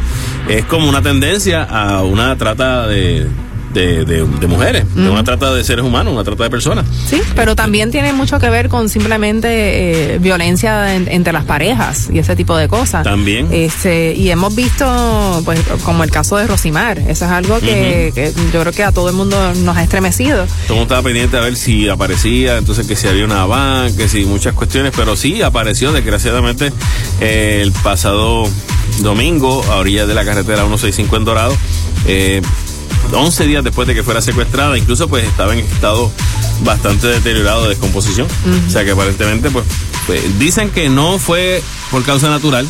es como una tendencia a una trata de, de, de- de mujeres, de una trata de seres humanos, una trata de personas. Sí, pero también tiene mucho que ver con simplemente eh, violencia en- entre las parejas y ese tipo de cosas. También. Este, y hemos visto, pues, como el caso de Rosimar. Eso es algo que, yo creo que a todo el mundo nos ha estremecido. Todo el mundo estaba pendiente a ver si aparecía, entonces que si había una van, que si muchas cuestiones, pero sí apareció desgraciadamente eh, el pasado domingo a orillas de la carretera 165 en Dorado. Eh, 11 días después de que fuera secuestrada, incluso pues estaba en estado bastante deteriorado de descomposición. O sea que aparentemente pues, pues, dicen que no fue por causa natural,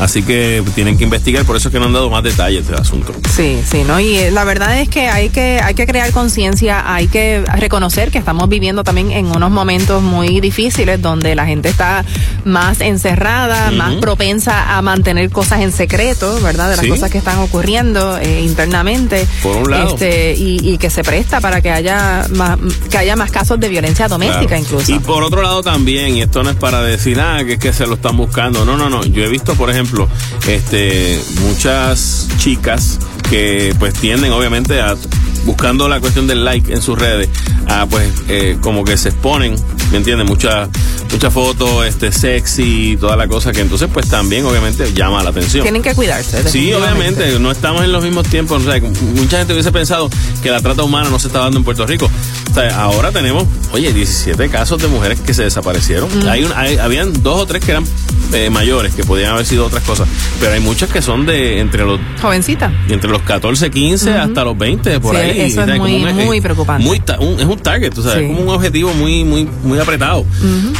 así que tienen que investigar, por eso es que no han dado más detalles del asunto. Sí, sí, ¿no? Y eh, la verdad es que hay que, hay que crear conciencia, hay que reconocer que estamos viviendo también en unos momentos muy difíciles donde la gente está más encerrada, más propensa a mantener cosas en secreto, ¿verdad? De las Sí. cosas que están ocurriendo eh, internamente. Por un lado. Este, y, y que se presta para que haya más, que haya más casos de violencia doméstica Claro. incluso. Y por otro lado también, y esto no es para decir, ah, que es que se lo están buscando. No, no, no. Yo he visto, por ejemplo, este, muchas chicas que pues tienden obviamente a buscando la cuestión del like en sus redes, a pues eh, como que se exponen, ¿me entiendes? Muchas muchas fotos, este, sexy y toda la cosa que entonces pues también obviamente llama la atención. Tienen que cuidarse. Sí, obviamente, no estamos en los mismos tiempos. O sea, mucha gente hubiese pensado que la trata humana no se está dando en Puerto Rico. O sea, ahora tenemos, oye, 17 casos de mujeres que se desaparecieron. Mm. Hay un- hay- habían dos o tres que eran eh, mayores, que podían haber sido otras cosas. Pero hay muchas que son de entre los Jovencita. entre los 14, 15 Ujú. hasta los 20, por Sí, ahí. eso es muy, un- muy preocupante. muy un- es un target, o sea, Sí. es como un objetivo muy, muy, muy apretado.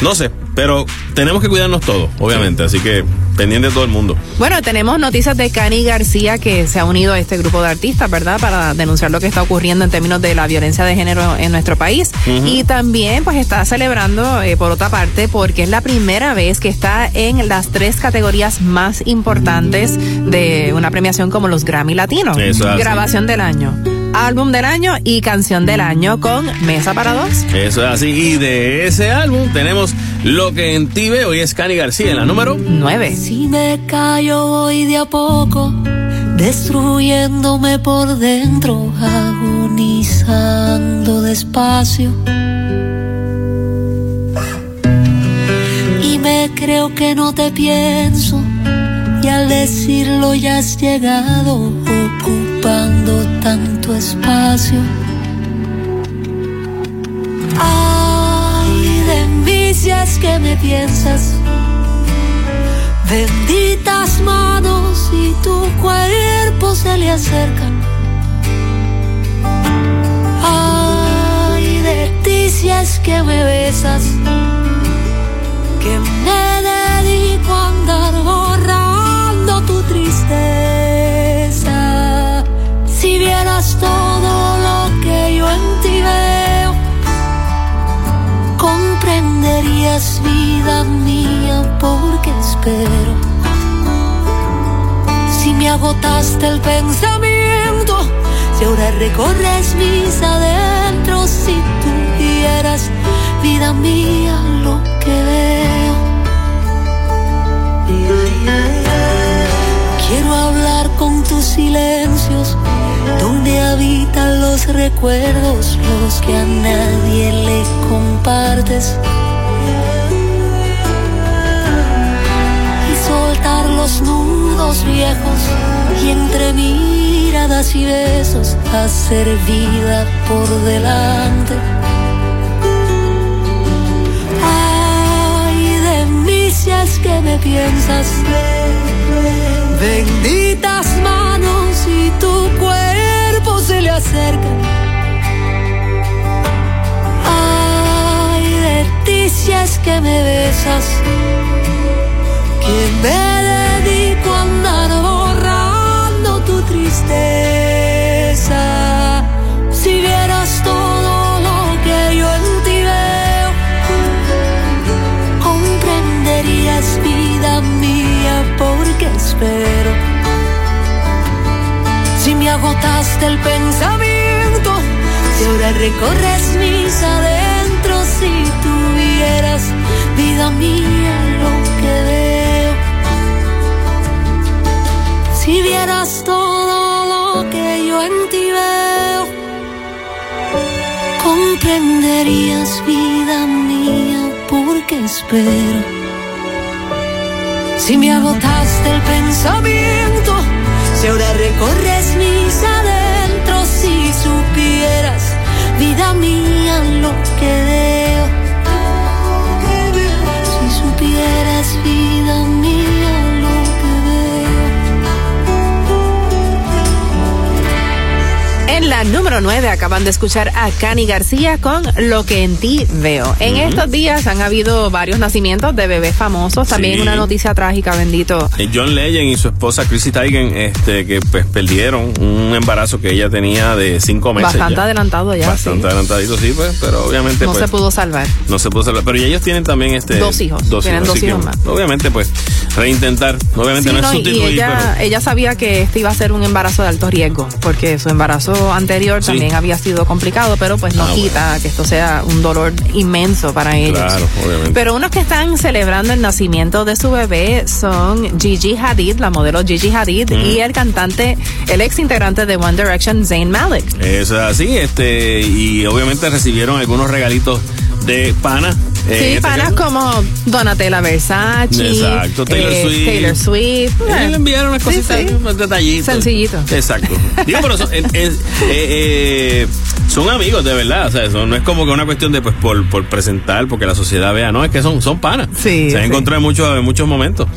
No sé, pero tenemos que cuidarnos todos, obviamente. Así que pendiente de todo el mundo. Bueno, tenemos noticias de Cani García que se ha unido a este grupo de artistas, ¿verdad? Para denunciar lo que está ocurriendo en términos de la violencia de género en nuestro país. Y también pues está celebrando, eh, por otra parte, porque es la primera vez que está en las tres categorías más importantes de una premiación como los Grammy Latinos. Eso. Grabación del año, álbum del año y canción del año con Mesa para dos. Eso es así. Y de ese álbum tenemos Lo que en ti veo. Y es Cani García en la número 9. Si me callo voy de a poco, destruyéndome por dentro, agonizando despacio. Y me creo que no te pienso, y al decirlo ya has llegado, ocupando tanto espacio. Ay, de mí que me piensas. Benditas manos y tu cuerpo se le acercan. Ay, de ti si es que me besas. Que me dedico a andar borrando tu tristeza. Todo lo que yo en ti veo, comprenderías vida mía porque espero. Si me agotaste el pensamiento, si ahora recorres mis adentros, si tú vieras vida mía lo que veo. Quiero hablar con tus silencios, donde habitan los recuerdos, los que a nadie le compartes. Y soltar los recuerdos viejos y entre miradas y besos hacer vida por delante. Ay de mí que me piensas. Benditas manos y tu cuerpo se le acerca. Ay de ti que me besas. Que me dedico a andar borrando tu tristeza. Si vieras todo lo que yo en ti veo, comprenderías vida mía porque espero. Agotaste el pensamiento, si ahora recorres mis adentros, si tuvieras vida mía lo que veo. Si vieras todo lo que yo en ti veo, comprenderías vida mía porque espero. Si me agotaste el pensamiento, si ahora recorres mis adentros, si supieras vida mía lo que veo. Si supieras vida En la número 9 acaban de escuchar a Cani García con Lo que en ti veo. En estos días han habido varios nacimientos de bebés famosos, también Sí. una noticia trágica, bendito. Eh, John Legend y su esposa Chrissy Teigen, este, que pues perdieron un embarazo que ella tenía de cinco meses. Bastante ya. adelantado ya. Bastante sí. adelantadito, sí, pues, pero obviamente No pues, se pudo salvar. no se pudo salvar. Pero ellos tienen también este Dos hijos, tienen dos así que, hijos más. Obviamente, pues, reintentar. Obviamente Sí, no, no, es y sustituir, ella, ella sabía que este iba a ser un embarazo de alto riesgo, porque su embarazo anterior Sí. también había sido complicado, pero pues no Ah, quita que esto sea un dolor inmenso para pero ellos. claro, obviamente. Pero unos que están celebrando el nacimiento de su bebé son Gigi Hadid, la modelo Gigi Hadid, Mm. y el cantante, el ex integrante de One Direction, Zayn Malik. Es así, este, y obviamente recibieron algunos regalitos de pana. Eh, Sí, este panas como Donatella Versace, Exacto, Taylor eh, Swift. Taylor Swift. Eh, le enviaron unas Sí, cositas, sí. unos detallitos. Sencillito. Exacto. Digo, pero son, eh, eh, eh, son amigos de verdad. O sea, eso no es como que una cuestión de pues por, por presentar, porque la sociedad vea, no, es que son, son panas. Sí, Se han sí. encontrado en muchos, en muchos momentos.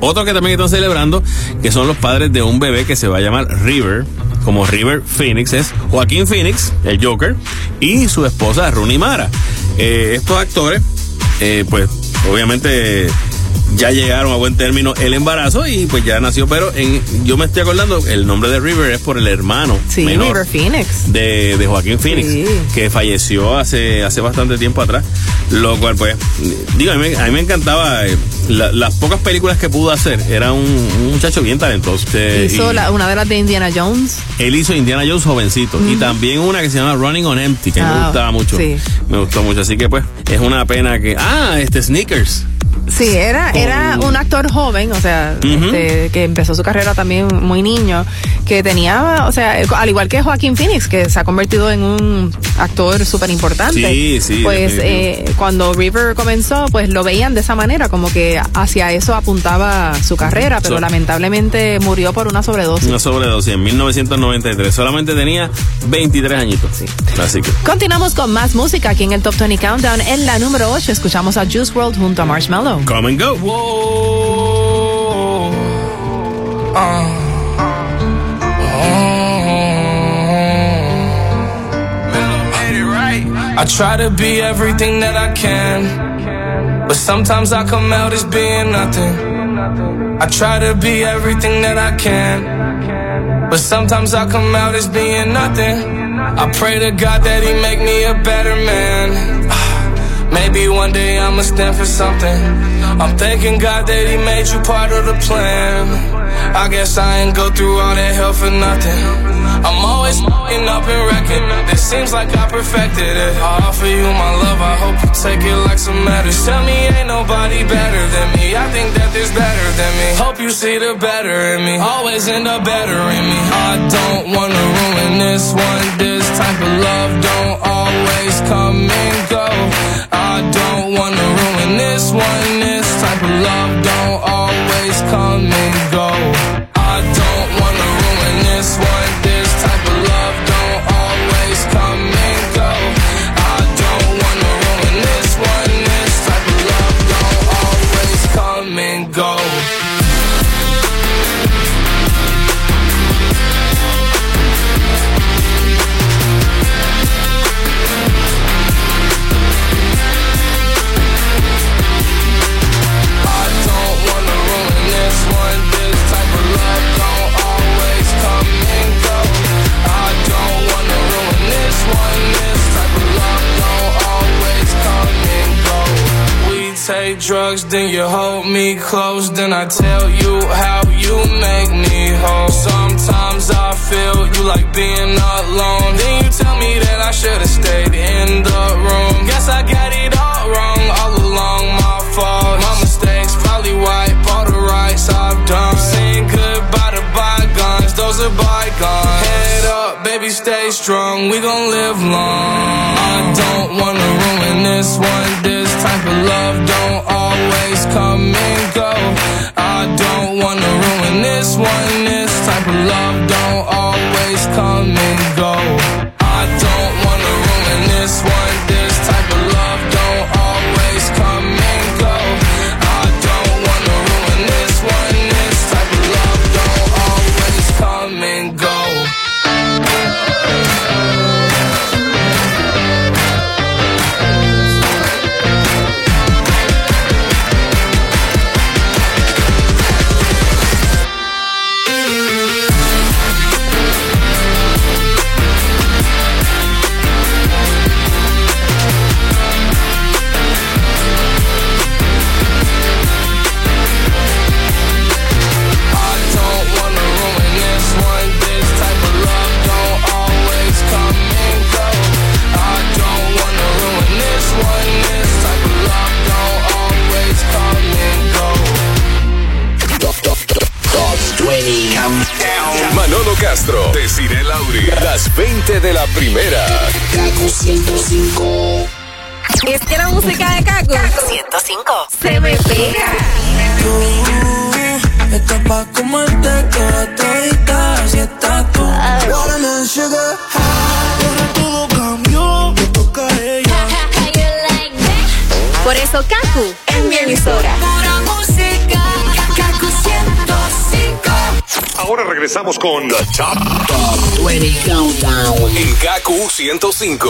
Otros que también están celebrando, que son los padres de un bebé que se va a llamar River, como River Phoenix, es Joaquín Phoenix, el Joker, y su esposa Rooney Mara. Eh, estos actores, eh, pues, obviamente ya llegaron a buen término el embarazo y pues ya nació, pero en, yo me estoy acordando, el nombre de River es por el hermano Sí, menor River Phoenix. de, de Joaquín Phoenix, Sí. que falleció hace, hace bastante tiempo atrás. Lo cual, pues, digo, a mí, me- a mí me encantaba eh, la- las pocas películas que pudo hacer. Era un, un muchacho bien talentoso. eh, Hizo y la- una de las de Indiana Jones. Él hizo Indiana Jones jovencito. Y también una que se llama Running on Empty, que me Ah, gustaba mucho. sí. Me gustó mucho. Así que, pues, es una pena que. Ah, este Sneakers. Sí, era, era un actor joven, o sea, este, que empezó su carrera también muy niño, que tenía, o sea, al igual que Joaquín Phoenix, que se ha convertido en un actor súper importante. Sí, sí, Pues eh, cuando River comenzó, pues lo veían de esa manera, como que hacia eso apuntaba su carrera, pero So- lamentablemente murió por una sobredosis. Una sobredosis en 1993. Solamente tenía 23 añitos. Así que. Continuamos con más música aquí en el Top 20 Countdown. En la número 8 escuchamos a Juice World junto a Marshmallow. Come and go. I try to be everything that I can, but sometimes I come out as being nothing. I try to be everything that I can, but sometimes I come out as being nothing. I pray to God that He make me a better man. Maybe one day I'ma stand for something. I'm thanking God that He made you part of the plan. I guess I ain't go through all that hell for nothing. I'm always f***ing up and wrecking. It seems like I perfected it. I offer you my love, I hope you take it like some medicine. Tell me ain't nobody better than me. I think that there's better than me. Hope you see the better in me. Always end up better in me. I don't wanna ruin this one. This type of love don't always come and go. I don't wanna ruin this one. This type of love don't always come and go. Drugs, then you hold me close. Then I tell you how you make me whole. Sometimes I feel you like being alone. Then you tell me that I should've stayed in the room. Guess I got it all wrong all along, my fault. My mistakes probably wipe all the rights I've done. Saying goodbye to bygones, those are bygones. Head up, baby, stay strong. We gon' live long. I don't wanna ruin this one. This type of love don't always come and go. I don't wanna ruin this one. This type of love don't always come and Castro, Desiree Lauri, las 20 de la primera. Kaku 105. Es que la música de Kaku 105 se me pega. Estás pa' comerte toda todita Si estás tú. Watermelon sugar high Ahora todo cambió. Me toca a ella. Por eso Kaku es mi emisora. Ahora regresamos con The Top, 20 Countdown. en Kaku 105.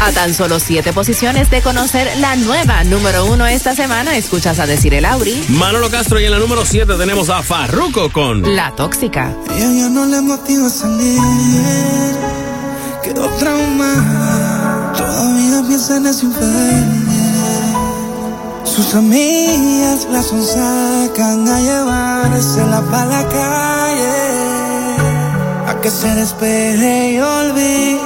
A tan solo siete posiciones de conocer la nueva número uno esta semana, escuchas a decir el Auri, Manolo Castro y en la número 7 tenemos a Farruko con La Tóxica. Ella ya no le motiva a salir Quedó traumada Todavía piensa en ese Sus amigas la sonsacan a llevársela pa' la calle A que se despeje y olvide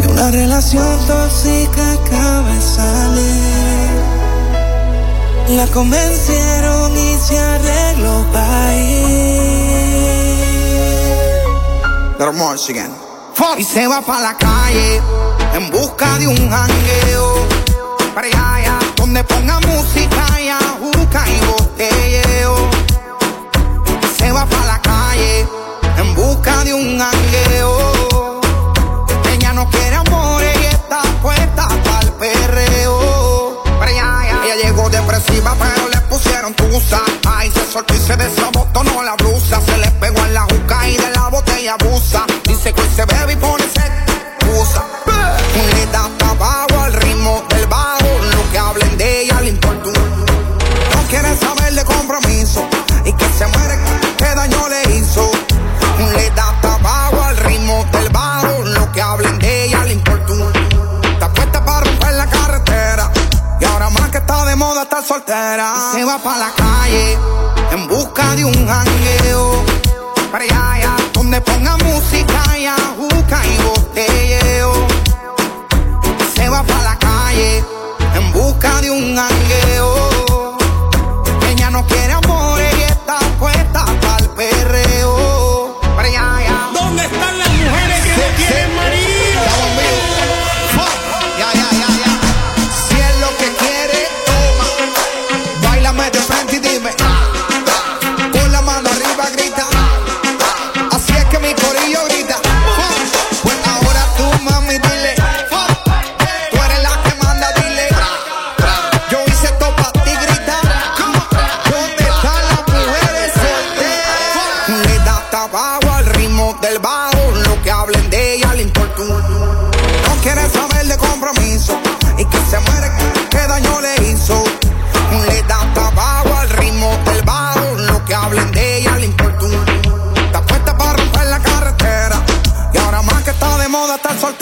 De una relación tóxica acaba de salir La convencieron y se arregló pa' ir. Y se va pa' la calle en busca de un jangueo. Para donde ponga música y ajuca y botelleo. Se va pa' la calle en busca de un jangueo. Ella no quiere amor y está puesta pa'l perreo. Ella llegó depresiva, pero le pusieron tusa. Ay, se soltó y se desabotonó la soltera. Y se va para la calle en busca de un jangueo. Para allá, donde ponga música y ajuca y botelleo se va para la calle en busca de un jangueo. Ella no quiere amor y está puesta para el perreo. Para allá. ¿Dónde están las mujeres que no quieren marido?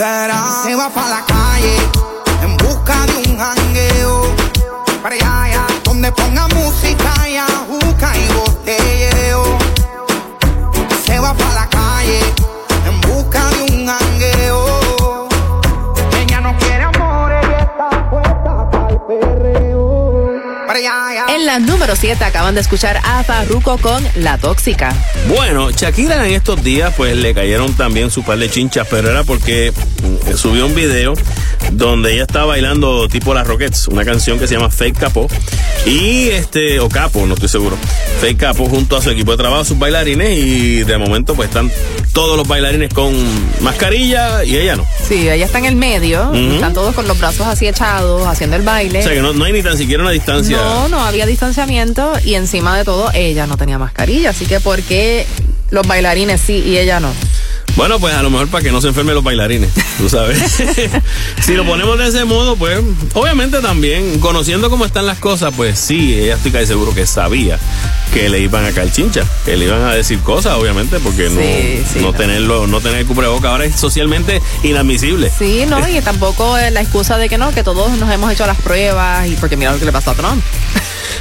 De moda estar soltera. Se número 7 acaban de escuchar a Farruko con La Tóxica. Bueno, Shakira en estos días pues le cayeron también su par de chinchas, pero era porque mm, subió un video donde ella estaba bailando tipo las Rockets, una canción que se llama Fake Capo y este o Capo, no estoy seguro. Fake Capo junto a su equipo de trabajo, sus bailarines y de momento pues están todos los bailarines con mascarilla y ella no. Sí, ella está en el medio, Ujú. están todos con los brazos así echados, haciendo el baile. O sea que no, no hay ni tan siquiera una distancia. No, no había distanciamiento y encima de todo ella no tenía mascarilla, así que ¿por qué los bailarines sí y ella no? Bueno, pues a lo mejor para que no se enfermen los bailarines, tú sabes. si lo ponemos de ese modo, pues obviamente también, conociendo cómo están las cosas, pues sí, ella estoy casi seguro que sabía que le iban a caer chincha, que le iban a decir cosas, obviamente, porque no, Sí, sí, no tenerlo, no tener el cubreboca ahora es socialmente inadmisible. Sí, no, y tampoco es la excusa de que no, que todos nos hemos hecho las pruebas y porque mira lo que le pasó a Trump.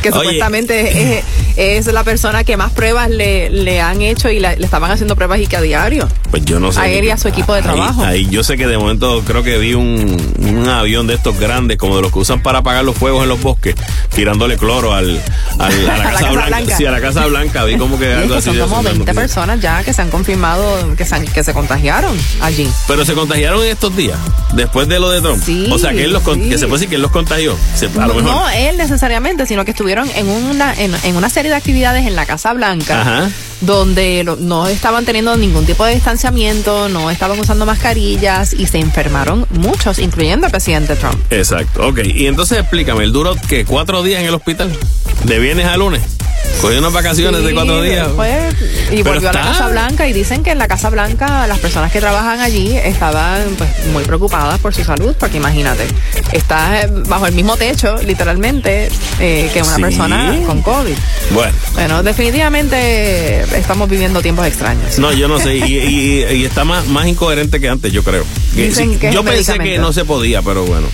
Que Oye. supuestamente es, es la persona que más pruebas le, le han hecho y la- le estaban haciendo pruebas y que a diario. Pues yo no sé. A él y a su equipo de trabajo. Ahí, yo sé que de momento creo que vi un, un avión de estos grandes, como de los que usan para apagar los fuegos en los bosques, tirándole cloro al, al- a la Casa Blanca. Sí, a la Casa Blanca. Vi como que es algo que así son como eso en las 20 noticias. personas ya que se han confirmado que se, han- que se contagiaron allí. Pero se contagiaron en estos días, después de lo de Trump. Sí, o sea, que, él los sí. que se puede decir que él los contagió. Se- a lo mejor. No él necesariamente, sino que estuvieron en una, en, en una serie de actividades en la Casa Blanca. Ajá. donde no estaban teniendo ningún tipo de distanciamiento, no estaban usando mascarillas y se enfermaron muchos, incluyendo el presidente Trump. Exacto, ok. Y entonces explícame, ¿el duró que cuatro días en el hospital? ¿De viernes a lunes? Cogió unas vacaciones de Sí, cuatro días. después- y Pero volvió a la está- Casa Blanca y dicen que en la Casa Blanca las personas que trabajan allí estaban pues, muy preocupadas por su salud, porque imagínate, estás bajo el mismo techo, literalmente, eh, que una Sí. persona con COVID. Bueno. Bueno, definitivamente estamos viviendo tiempos extraños. No, yo no sé. Y, y- y está más, más incoherente que antes, yo creo. Dicen sí, que yo pensé que no se podía, pero bueno.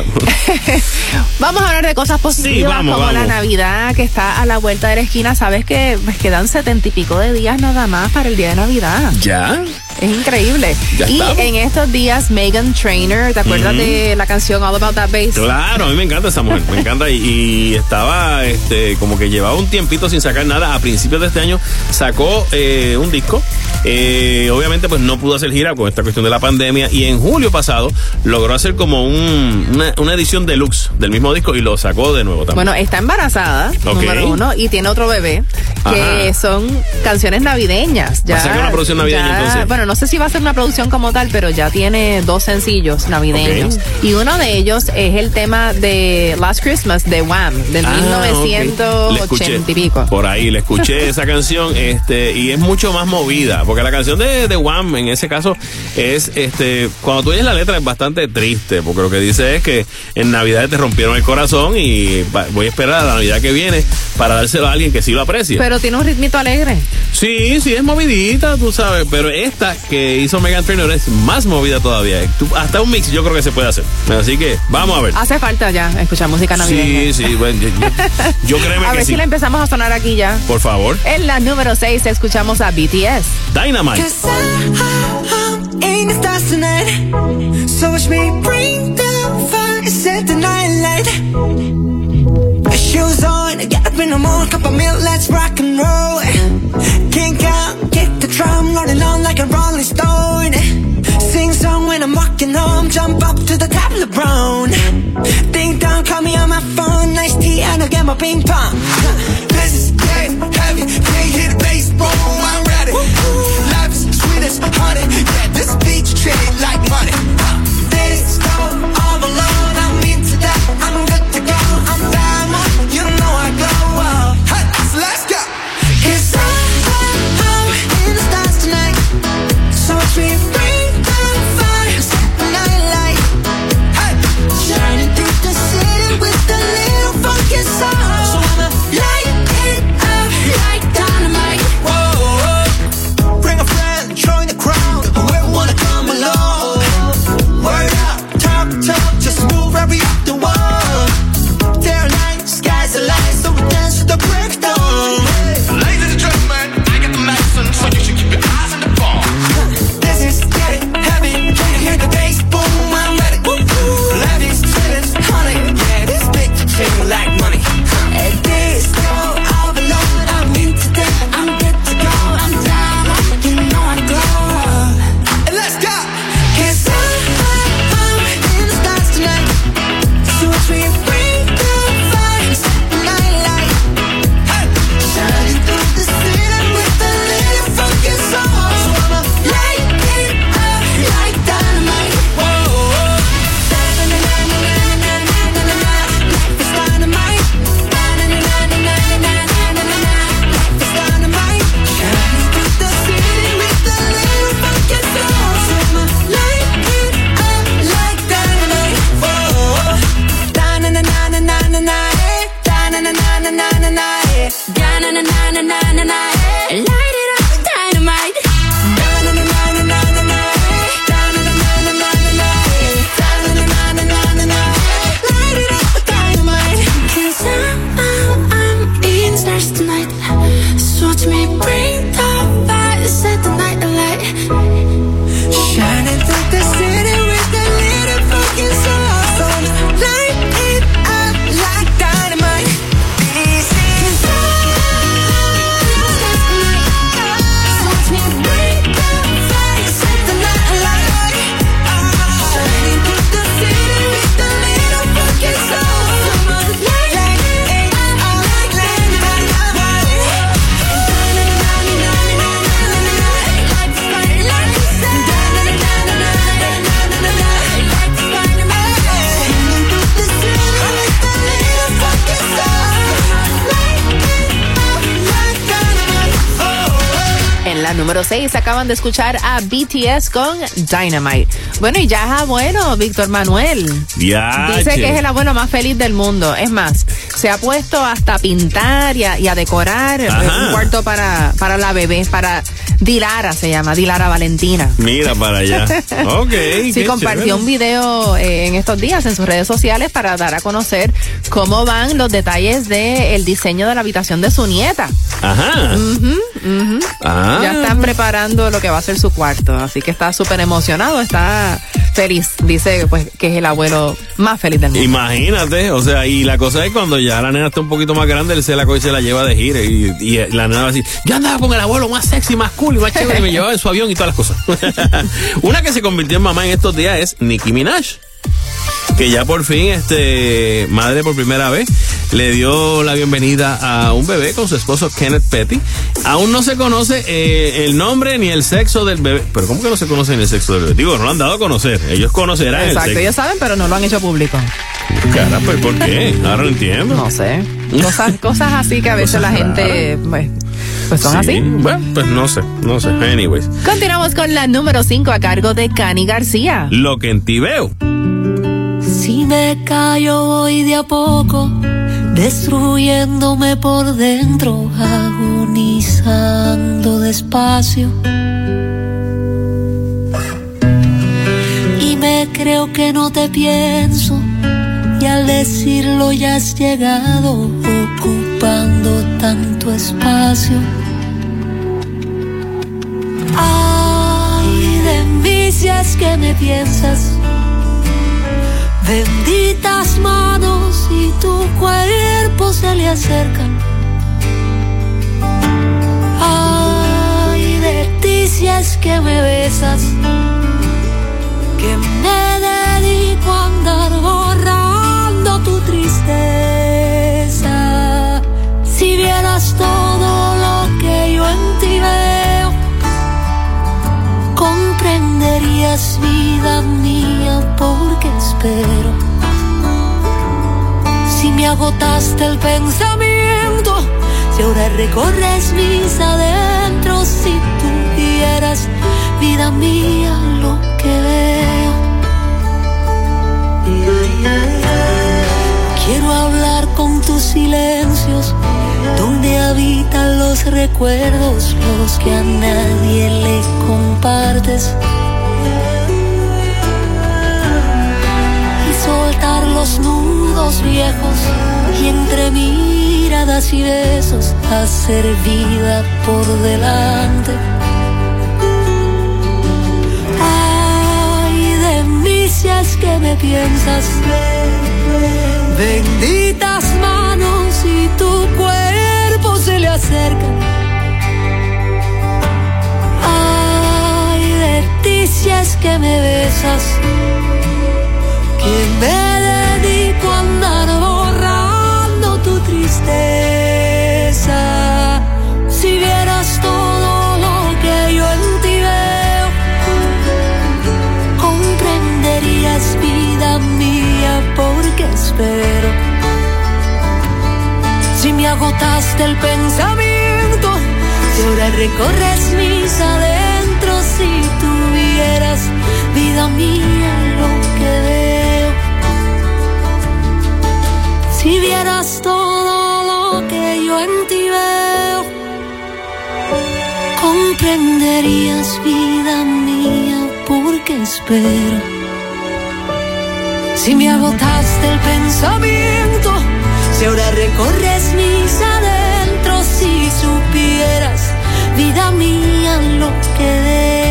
Vamos a hablar de cosas positivas vamos, como la. Navidad que está a la vuelta de la esquina. Sabes que quedan setenta y pico de días nada más para el día de Navidad. ¿Ya? Es increíble. Ya y estamos. en estos días, Megan Trainer, ¿te acuerdas de la canción All About That Bass? Claro, a mí me encanta esa mujer, me encanta y, y estaba este como que llevaba un tiempito sin sacar nada. A principios de este año sacó eh, un disco. Eh, obviamente pues no pudo hacer gira con esta cuestión de la pandemia y en julio pasado logró hacer como un- una, una edición deluxe del mismo disco y lo sacó de nuevo también. Bueno, está embarazada, número uno, y tiene otro bebé, que Ajá. son canciones navideñas. Ya, Va a ser una producción navideña, ya- entonces. Bueno, no sé si va a ser una producción como tal, pero ya tiene dos sencillos navideños. Y uno de ellos es el tema de Last Christmas de Wham, del Ah, ok. Le 1980 y pico. Por ahí le escuché esa canción, este, y es mucho más movida, porque la canción de, de Wham, en ese caso, es, este, cuando tú oyes la letra es bastante triste, porque lo que dice es que en Navidad te rompieron el corazón y va- voy a esperar a la Navidad que viene para dárselo a alguien que sí lo aprecie. Pero tiene un ritmito alegre. sí, sí, es movidita, tú sabes, pero esta que hizo Megan Trainor es más movida todavía. Tú- hasta un mix yo creo que se puede hacer. Así que vamos a ver. Hace falta ya escuchar música navideña. Sí, sí, bueno, yo, yo- yo créeme a que ver sí. si la empezamos a sonar aquí ya. Por favor. En la número 6 escuchamos a BTS. Dynamite. Shoes on, get up in the morning, cup of milk, let's rock and roll. Kink out, drum rolling on like a rolling stone. Sing song when I'm walking home, jump up to the top of the brown. Ding dong, call me on my phone, nice tea, and I'll get my ping pong. This is dead heavy, can't hear the bass, I'm ready. Life is sweet as honey, yeah, this beach treat like money. This go all alone, I'm into that, I'm good to go, I'm diamond, acaban de escuchar a BTS con Dynamite. Bueno, y ya es abuelo, Víctor Manuel. Ya. Dice que es el abuelo más feliz del mundo. Es más, se ha puesto hasta a pintar y a, y a decorar eh, Ajá. un cuarto para, para la bebé, para Dilara se llama, Dilara Valentina. Mira para allá. Ok. Sí, compartió chévere. un video eh, en estos días en sus redes sociales para dar a conocer cómo van los detalles del diseño de la habitación de su nieta. Ajá. Ujú. Ah. Ya están preparando lo que va a ser su cuarto, así que está súper emocionado, está feliz. Dice pues que es el abuelo más feliz del mundo. Imagínate, o sea, y la cosa es cuando ya la nena está un poquito más grande, él se la coge y se la lleva de gira. Y, y la nena va a decir, yo andaba con el abuelo más sexy, más cool y más chévere, y me llevaba en su avión y todas las cosas. Una que se convirtió en mamá en estos días es Nicki Minaj. Que ya por fin, este, madre por primera vez, le dio la bienvenida a un bebé con su esposo Kenneth Petty. Aún no se conoce eh, el nombre ni el sexo del bebé. Pero ¿cómo que no se conoce ni el sexo del bebé? Digo, no lo han dado a conocer. Ellos conocerán Exacto, el ellos saben, pero no lo han hecho público. Cara, pues ¿por qué? Ahora no entiendo. No sé. Cosas, cosas así que a veces Cosas la gente, pues, pues son Sí, así. Bueno, pues no sé, no sé. Anyways, Continuamos con la número 5 a cargo de Cani García. lo que en ti veo. Si me callo voy de a poco, destruyéndome por dentro, agonizando despacio. Y me creo que no te pienso, y al decirlo ya has llegado, ocupando tanto espacio. Ay, de mí que me piensas. Benditas manos y tu cuerpo se le acercan. Ay, de ti que me besas. Que me dedico a andar borrando tu tristeza. Si vieras todo lo que yo en ti veo, comprenderías vida mía porque Si me agotaste el pensamiento, si ahora recorres mis adentros, si tú vieras vida mía lo que veo. Quiero hablar con tus silencios, donde habitan los recuerdos, los que a nadie le compartes. Los nudos viejos y entre miradas y besos hacer vida por delante. Ay, de mí es que me piensas. Benditas manos y tu cuerpo se le acercan. Ay, de ti es que me besas. Que me a andar borrando tu tristeza. Si vieras todo lo que yo en ti veo, comprenderías vida mía porque espero. Si me agotaste el pensamiento, si ahora recorres mis adentros, si tuvieras vida mía Si vieras todo lo que yo en ti veo, comprenderías vida mía porque espero. Si me agotaste el pensamiento, si ahora recorres mis adentros, si supieras vida mía lo que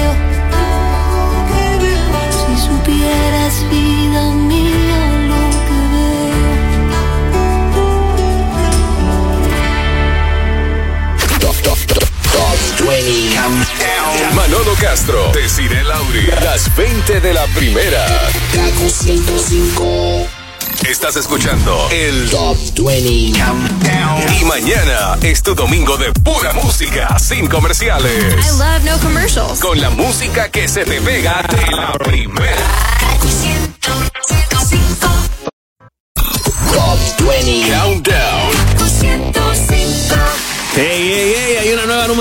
Castro, Desiree Lauri, las 20 de la primera. Kaku 105. Estás escuchando el Top 20 Countdown. Y mañana es tu domingo de pura música, sin comerciales. I love no commercials. Con la música que se te pega de la primera. Top 20 Countdown.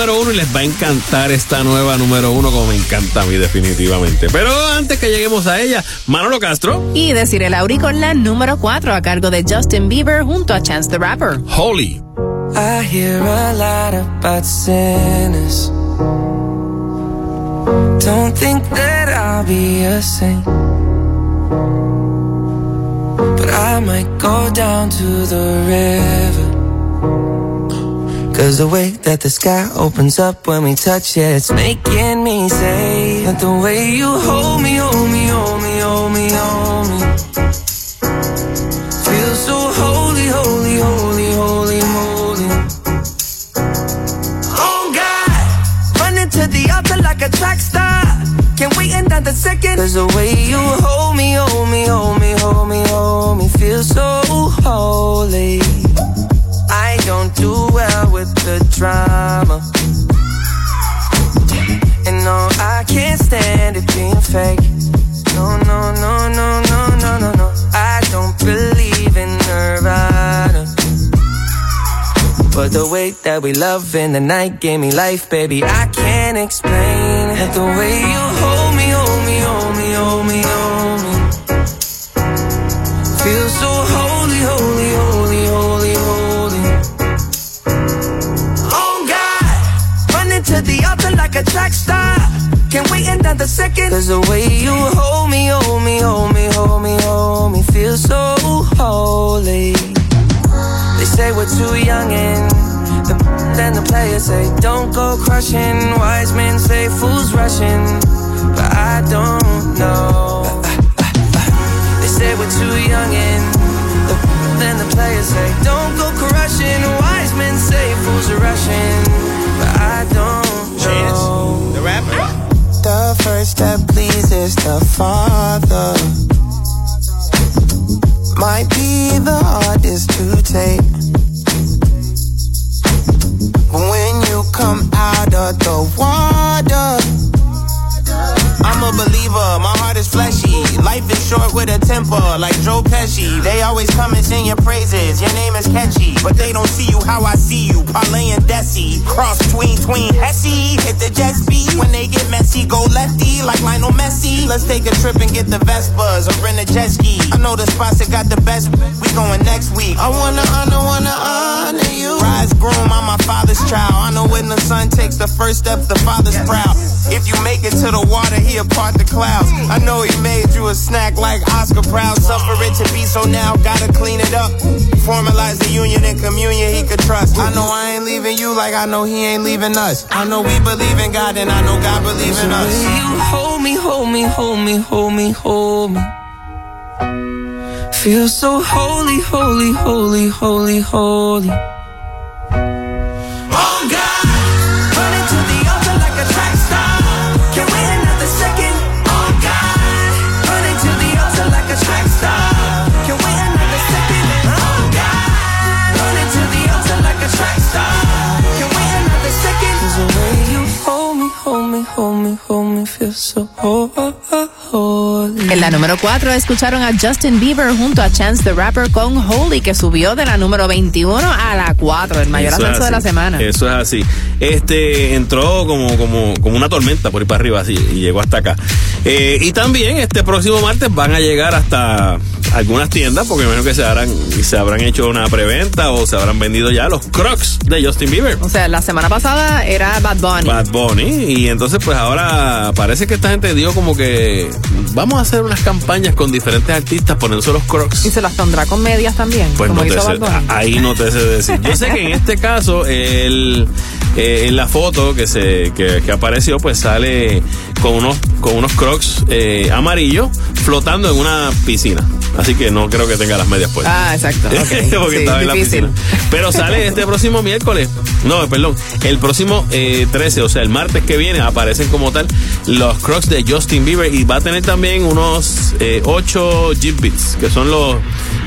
Número uno y les va a encantar esta nueva número uno como me encanta a mí definitivamente. Pero antes que lleguemos a ella, Manolo Castro. Y decir el Auri con la número 4 a cargo de Justin Bieber junto a Chance the Rapper. Holy. I hear a lot about sinners. Don't think that I'll be a saint. But I might go down to the river. Cause the way that the sky opens up when we touch it, it's making me say that the way you hold me, hold me, hold me, hold me, hold me. Feel so holy, holy, holy, holy, holy. Oh God, running to the altar like a track star. Can't wait another second. Cause the way you hold me, hold me, hold me, hold me, hold me, feel so holy. Don't do well with the drama. And no, I can't stand it being fake. No, no, no, no, no, no, no, no. I don't believe in Nirvana. But the way that we love in the night gave me life, baby. I can't explain it. The way you hold me, hold me, hold me, another second. Cause the way you hold me, hold me, hold me, hold me, hold me, feel so holy. They say we're too young and the then the players say don't go crushing. Wise men say fools rushing, but I don't know. They say we're too young and the then the players say don't go crushing. Wise men say fools rushing, but I don't know. the rapper. The first step pleases the Father. Might be the hardest to take. When you come out of the water, I'm a believer, my heart is fleshy. Life is short with a temper, like Joe Pesci. They always come and sing your praises, your name is catchy. But they don't see you how I see you, Parlay and Desi. Cross between, tween, Hesse. Hit the jet speed when they get messy, go lefty, like Lionel Messi. Let's take a trip and get the Vespas or rent a jet ski. I know the spots that got the best, we going next week. I wanna honor, wanna honor you. Rise groom, I'm my father's child. I know when the son takes the first step, the father's proud. If you make it to the water, he'll part the clouds. I know he made you a snack like Oscar Proud. Suffer it to be so now, gotta clean it up. Formalize the union and communion he could trust. I know I ain't leaving you like I know he ain't leaving us. I know we believe in God and I know God believes in us. You hold me, hold me, hold me, hold me, hold me. Feel so holy, holy, holy, holy, holy. Me, hold me, feel so holy. En la número 4 escucharon a Justin Bieber junto a Chance the Rapper con Holy, que subió de la número 21 a la 4, el mayor Eso es ascenso de la semana. Eso es así. Este entró como, como, como una tormenta por ir para arriba así y llegó hasta acá. Eh, y también este próximo martes van a llegar hasta algunas tiendas, porque imagino que se habrán, se habrán hecho una preventa o se habrán vendido ya los Crocs de Justin Bieber. O sea, la semana pasada era Bad Bunny. Bad Bunny y entonces pues ahora parece que esta gente dio como que vamos a hacer unas campañas con diferentes artistas poniéndose los crocs Y se las pondrá con medias también, pues como no te sé- ahí no te sé decir yo sé que en este caso el eh, en la foto que se que, que apareció pues sale con unos con unos crocs eh, amarillos flotando en una piscina así que no creo que tenga las medias puestas Ah, exacto. ok. porque Sí, estaba en la difícil. piscina. Pero sale este próximo miércoles. No, perdón. El próximo eh, 13, o sea, el martes que viene, aparecen como tal los Crocs de Justin Bieber y va a tener también unos eh, 8 Jeep Beats, que son los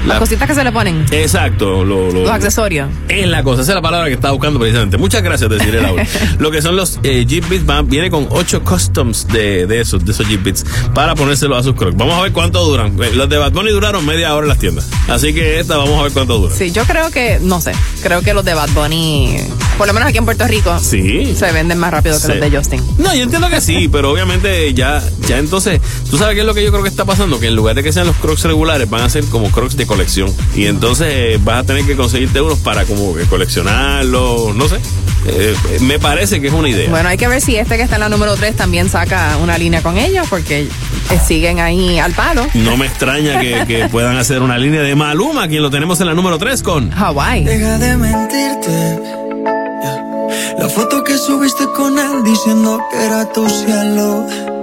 Las cositas que se le ponen. Exacto, lo- lo- Los accesorios. Es la cosa, esa es la palabra que estaba buscando precisamente. Muchas gracias, deciré Laura. Lo que son los eh, Jeep Beats van- viene con 8 customs de, de esos, de esos Jeep Beats para ponérselos a sus crocs. Vamos a ver cuánto duran. Eh, Los de Bad Bunny duraron media hora en las tiendas. Así que esta vamos a ver cuánto dura. Sí, yo creo que, no sé, creo que los de Bad Bunny, por lo menos aquí en Puerto Rico, Sí. se venden más rápido que Sí. los de Justin. No, yo entiendo que sí, pero obviamente ya, ya entonces, tú sabes qué es lo que yo creo que está pasando, que en lugar de que sean los crocs regulares, van a ser como crocs de colección. Y entonces eh, vas a tener que conseguirte unos para como que coleccionarlos, no sé. Eh, me parece que es una idea. Bueno, hay que ver si este que está en la número 3 también saca una línea con ellos, porque eh, siguen ahí al palo. No me extraña que, que puedan hacer una línea de Maluma, quien lo tenemos en la número 3 con Hawaii. Deja de mentirte. La foto que subiste con él diciendo que era tu cielo.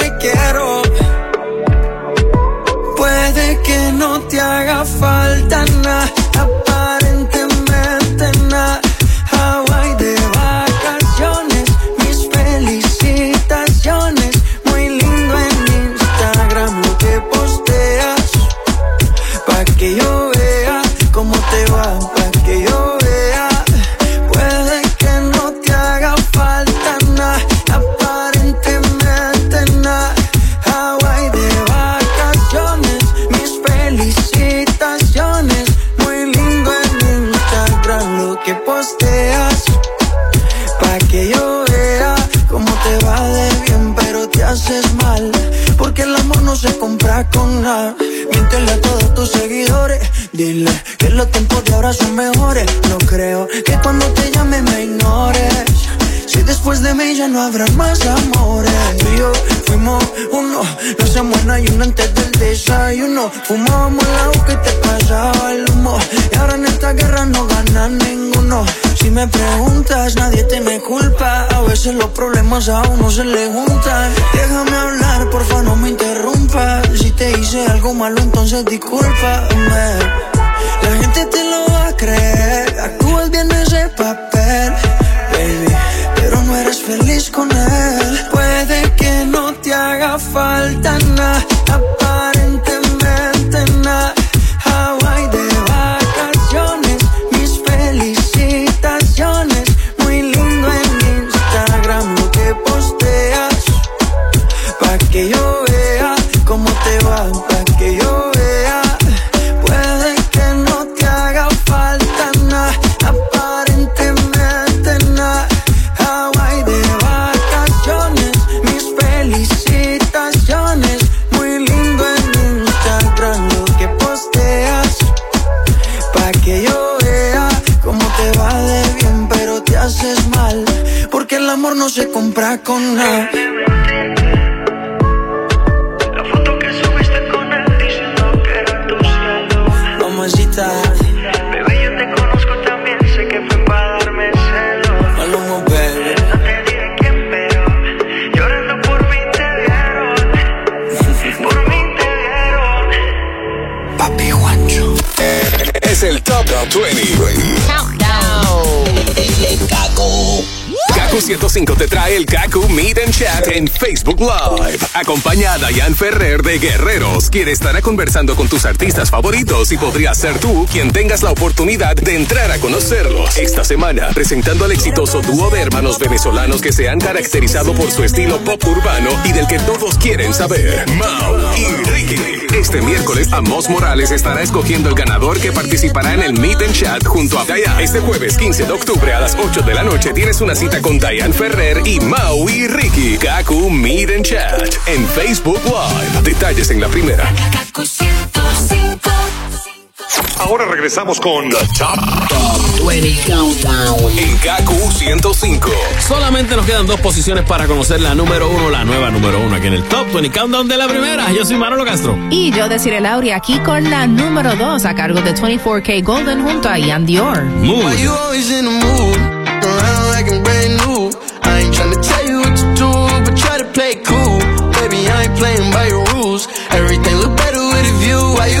problemas a uno se le juntan. Déjame hablar, porfa, no me interrumpas. Si te hice algo malo, entonces discúlpame. El Kaku Meet and Chat en Facebook Live. Acompaña a Diane Ferrer de Guerreros, quien estará conversando con tus artistas favoritos y podría ser tú quien tengas la oportunidad de entrar a conocerlos. Esta semana, presentando al exitoso dúo de hermanos venezolanos que se han caracterizado por su estilo pop urbano y del que todos quieren saber. Mau y Ricky. Este miércoles, Amos Morales estará escogiendo el ganador que participará en el Meet and Chat junto a Diane. Este jueves 15 de octubre a las 8 de la noche tienes una cita con Diane Ferrer y Mau y Ricky. Kaku Meet and Chat en Facebook Live. Detalles en la primera. Ahora regresamos con The Top, 20 Countdown. en Gaku 105. Solamente nos quedan dos posiciones para conocer la número uno, la nueva número uno aquí en el Top 20 Countdown de la primera. Yo soy Manolo Castro. Y yo deciré Lauri aquí con la número 2 a cargo de 24K Golden junto a Ian Dior. Mood. Why you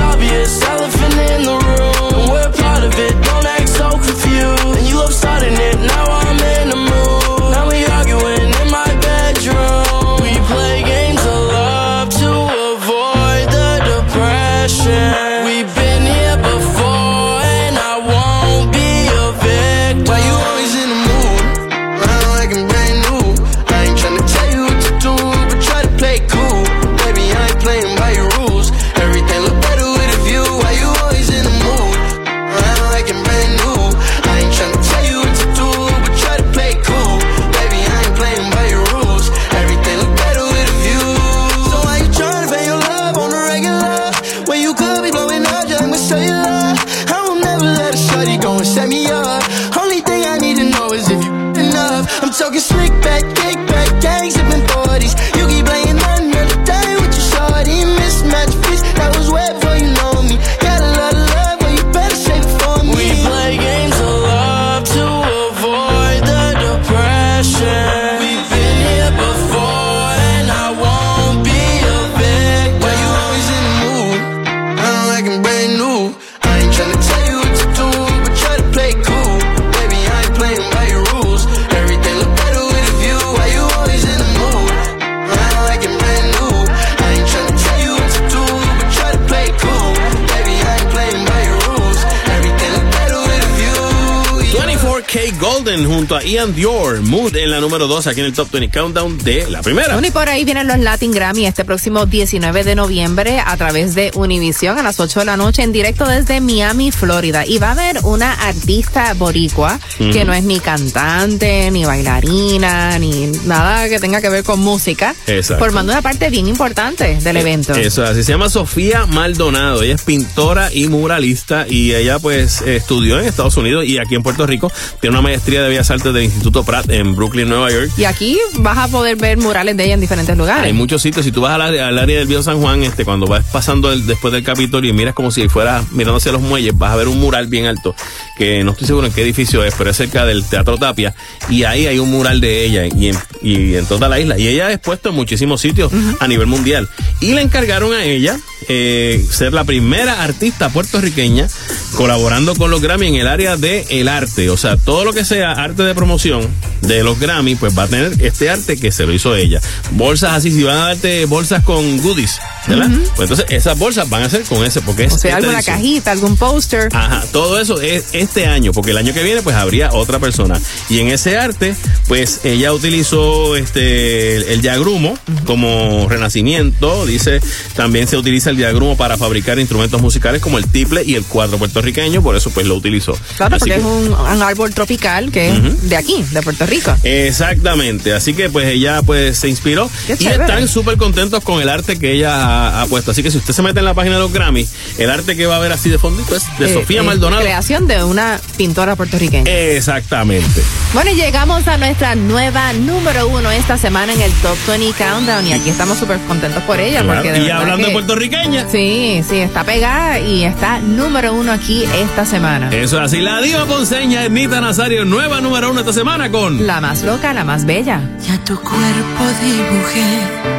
junto a Ian Dior. Mood en la número 2 aquí en el Top 20 Countdown de la primera. Bueno, y por ahí vienen los Latin Grammy este próximo 19 de noviembre a través de Univision a las 8 de la noche en directo desde Miami, Florida. Y va a haber una artista boricua que no es ni cantante, ni bailarina, ni nada que tenga que ver con música, Exacto. formando una parte bien importante del evento. Eso, así se llama Sofía Maldonado. Ella es pintora y muralista y ella pues estudió en Estados Unidos y aquí en Puerto Rico. Tiene una maestría de Bellas Artes del Instituto Pratt en Brooklyn, Nueva York. Y aquí vas a poder ver murales de ella en diferentes lugares. Hay muchos sitios. Si tú vas al área, al área del Viejo San Juan, este, cuando vas pasando el- después del Capitolio y miras como si fueras mirando hacia los muelles, vas a ver un mural bien alto, que no estoy seguro en qué edificio es, pero es cerca del Teatro Tapia. Y ahí hay un mural de ella y en, y en toda la isla. Y ella ha expuesto en muchísimos sitios a nivel mundial. Y le encargaron a ella eh, ser la primera artista puertorriqueña colaborando con los Grammy en el área de el arte. O sea, todo lo que sea arte de promoción de los Grammy, pues va a tener este arte que se lo hizo ella. Bolsas así, si van a darte bolsas con goodies, ¿verdad? Pues entonces esas bolsas van a ser con ese, porque es o sea, esta alguna edición. cajita, algún póster. Ajá, todo eso es este año, porque el año que viene pues habría otra persona. Y en ese arte, pues ella utilizó este el, el diagrumo como renacimiento, dice, también se utiliza el diagrumo para fabricar instrumentos musicales como el tiple y el cuadro puertorriqueño, por eso pues lo utilizó. Claro, Así porque que- es un, un árbol tropical que es de aquí, de Puerto Rico. Exactamente, así que pues ella pues se inspiró Qué y chévere. están súper contentos con el arte que ella ha, ha puesto. Así que si usted se mete en la página de los Grammy, el arte que va a ver así de fondito es de Eh, Sofía eh, Maldonado. Creación de una pintora puertorriqueña. Exactamente. Bueno, y llegamos a nuestra nueva número uno esta semana en el Top 20 Countdown y aquí estamos súper contentos por ella. Claro, Porque de y hablando de que- puertorriqueña. Sí, sí, está pegada y está número uno aquí esta semana. Eso es así. La diva ponceña Ernita Nazario, nueva número uno esta semana con La más loca, la más bella. Ya tu cuerpo dibujé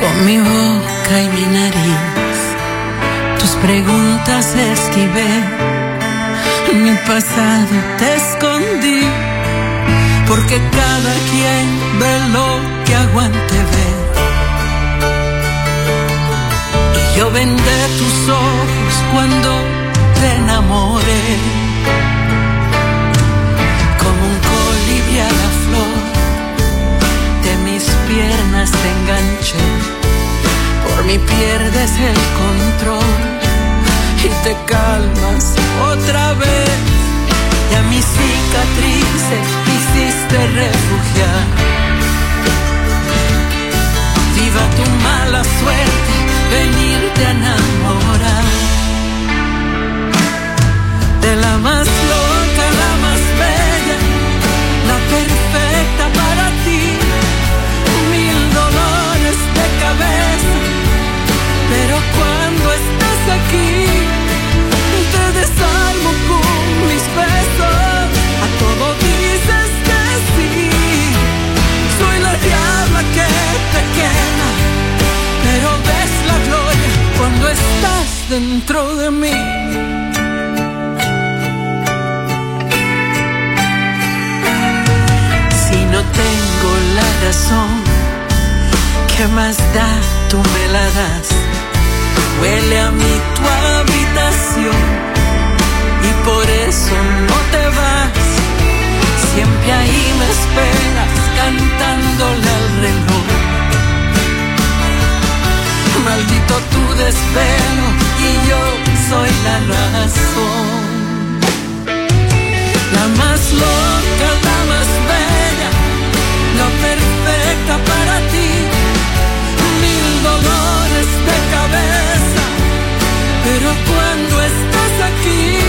con mi boca y mi nariz. Tus preguntas esquivé, mi pasado te escondí. Porque cada quien ve lo que aguante ver. Y yo vendé tus ojos cuando te enamoré. Vez te enganché, por mí pierdes el control y te calmas otra vez. Y a mis cicatrices hiciste refugiar. Viva tu mala suerte, venirte a enamorar. De la más loca, la más bella, la perfecta pero cuando estás aquí, te desarmo con mis besos. A todo dices que sí. Soy la diabla que te quema, pero ves la gloria cuando estás dentro de mí. Si no tengo la razón, ¿qué más da? Tú me la das. Cantándole al reloj. Maldito tu desvelo y yo soy la razón. La más loca, la más bella, la perfecta para ti. Mil dolores de cabeza, pero cuando estás aquí,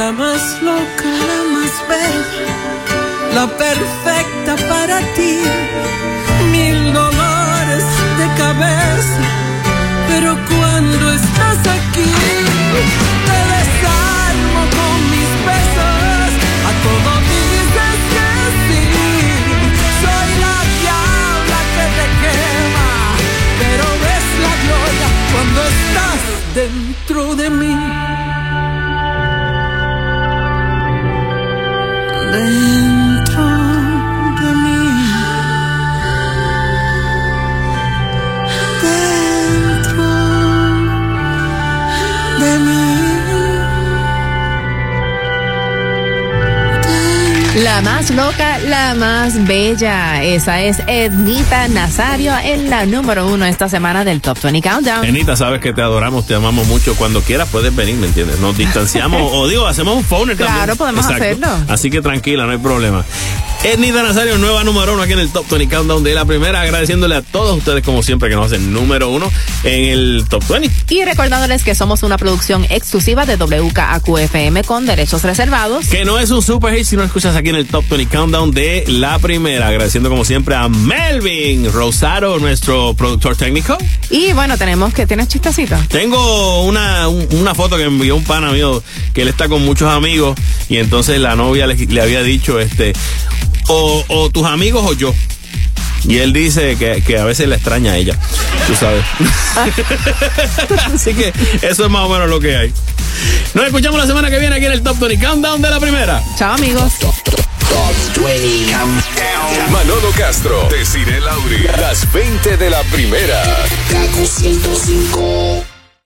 la más loca, la más bella la perfecta para ti. Mil dolores de cabeza, pero cuando estás aquí, te desarmo con mis besos. A todo dices que sí. Soy la diabla que te quema, pero ves la gloria cuando estás dentro de mí. Dentro La más loca, la más bella. Esa es Ednita Nazario en la número uno esta semana del Top 20 Countdown. Enita, sabes que te adoramos, te amamos mucho. Cuando quieras puedes venir, ¿me entiendes? Nos distanciamos, o digo, hacemos un phone también. Claro, podemos hacerlo. Así que tranquila, no hay problema. Ednita Nazario, nueva número uno aquí en el Top 20 Countdown de la primera, agradeciéndole a todos ustedes, como siempre, que nos hacen número uno en el Top 20. Y recordándoles que somos una producción exclusiva de WKAQFM con derechos reservados. Que no es un super hit si no escuchas aquí en el Top 20 Countdown de la primera. Agradeciendo como siempre a Melvin Rosado, nuestro productor técnico. Y bueno, tenemos que, ¿tienes chistecito? Tengo una, un- una foto que envió un pana mío que él está con muchos amigos y entonces la novia le, le había dicho, este, o, o tus amigos o yo. Y él dice que, que a veces le extraña a ella, tú sabes. Así que eso es más o menos lo que hay. Nos escuchamos la semana que viene aquí en el Top 20 Countdown de la primera. Chao amigos. Manolo Castro, Desiree Lauri, las 20 de la primera. Kaku 105.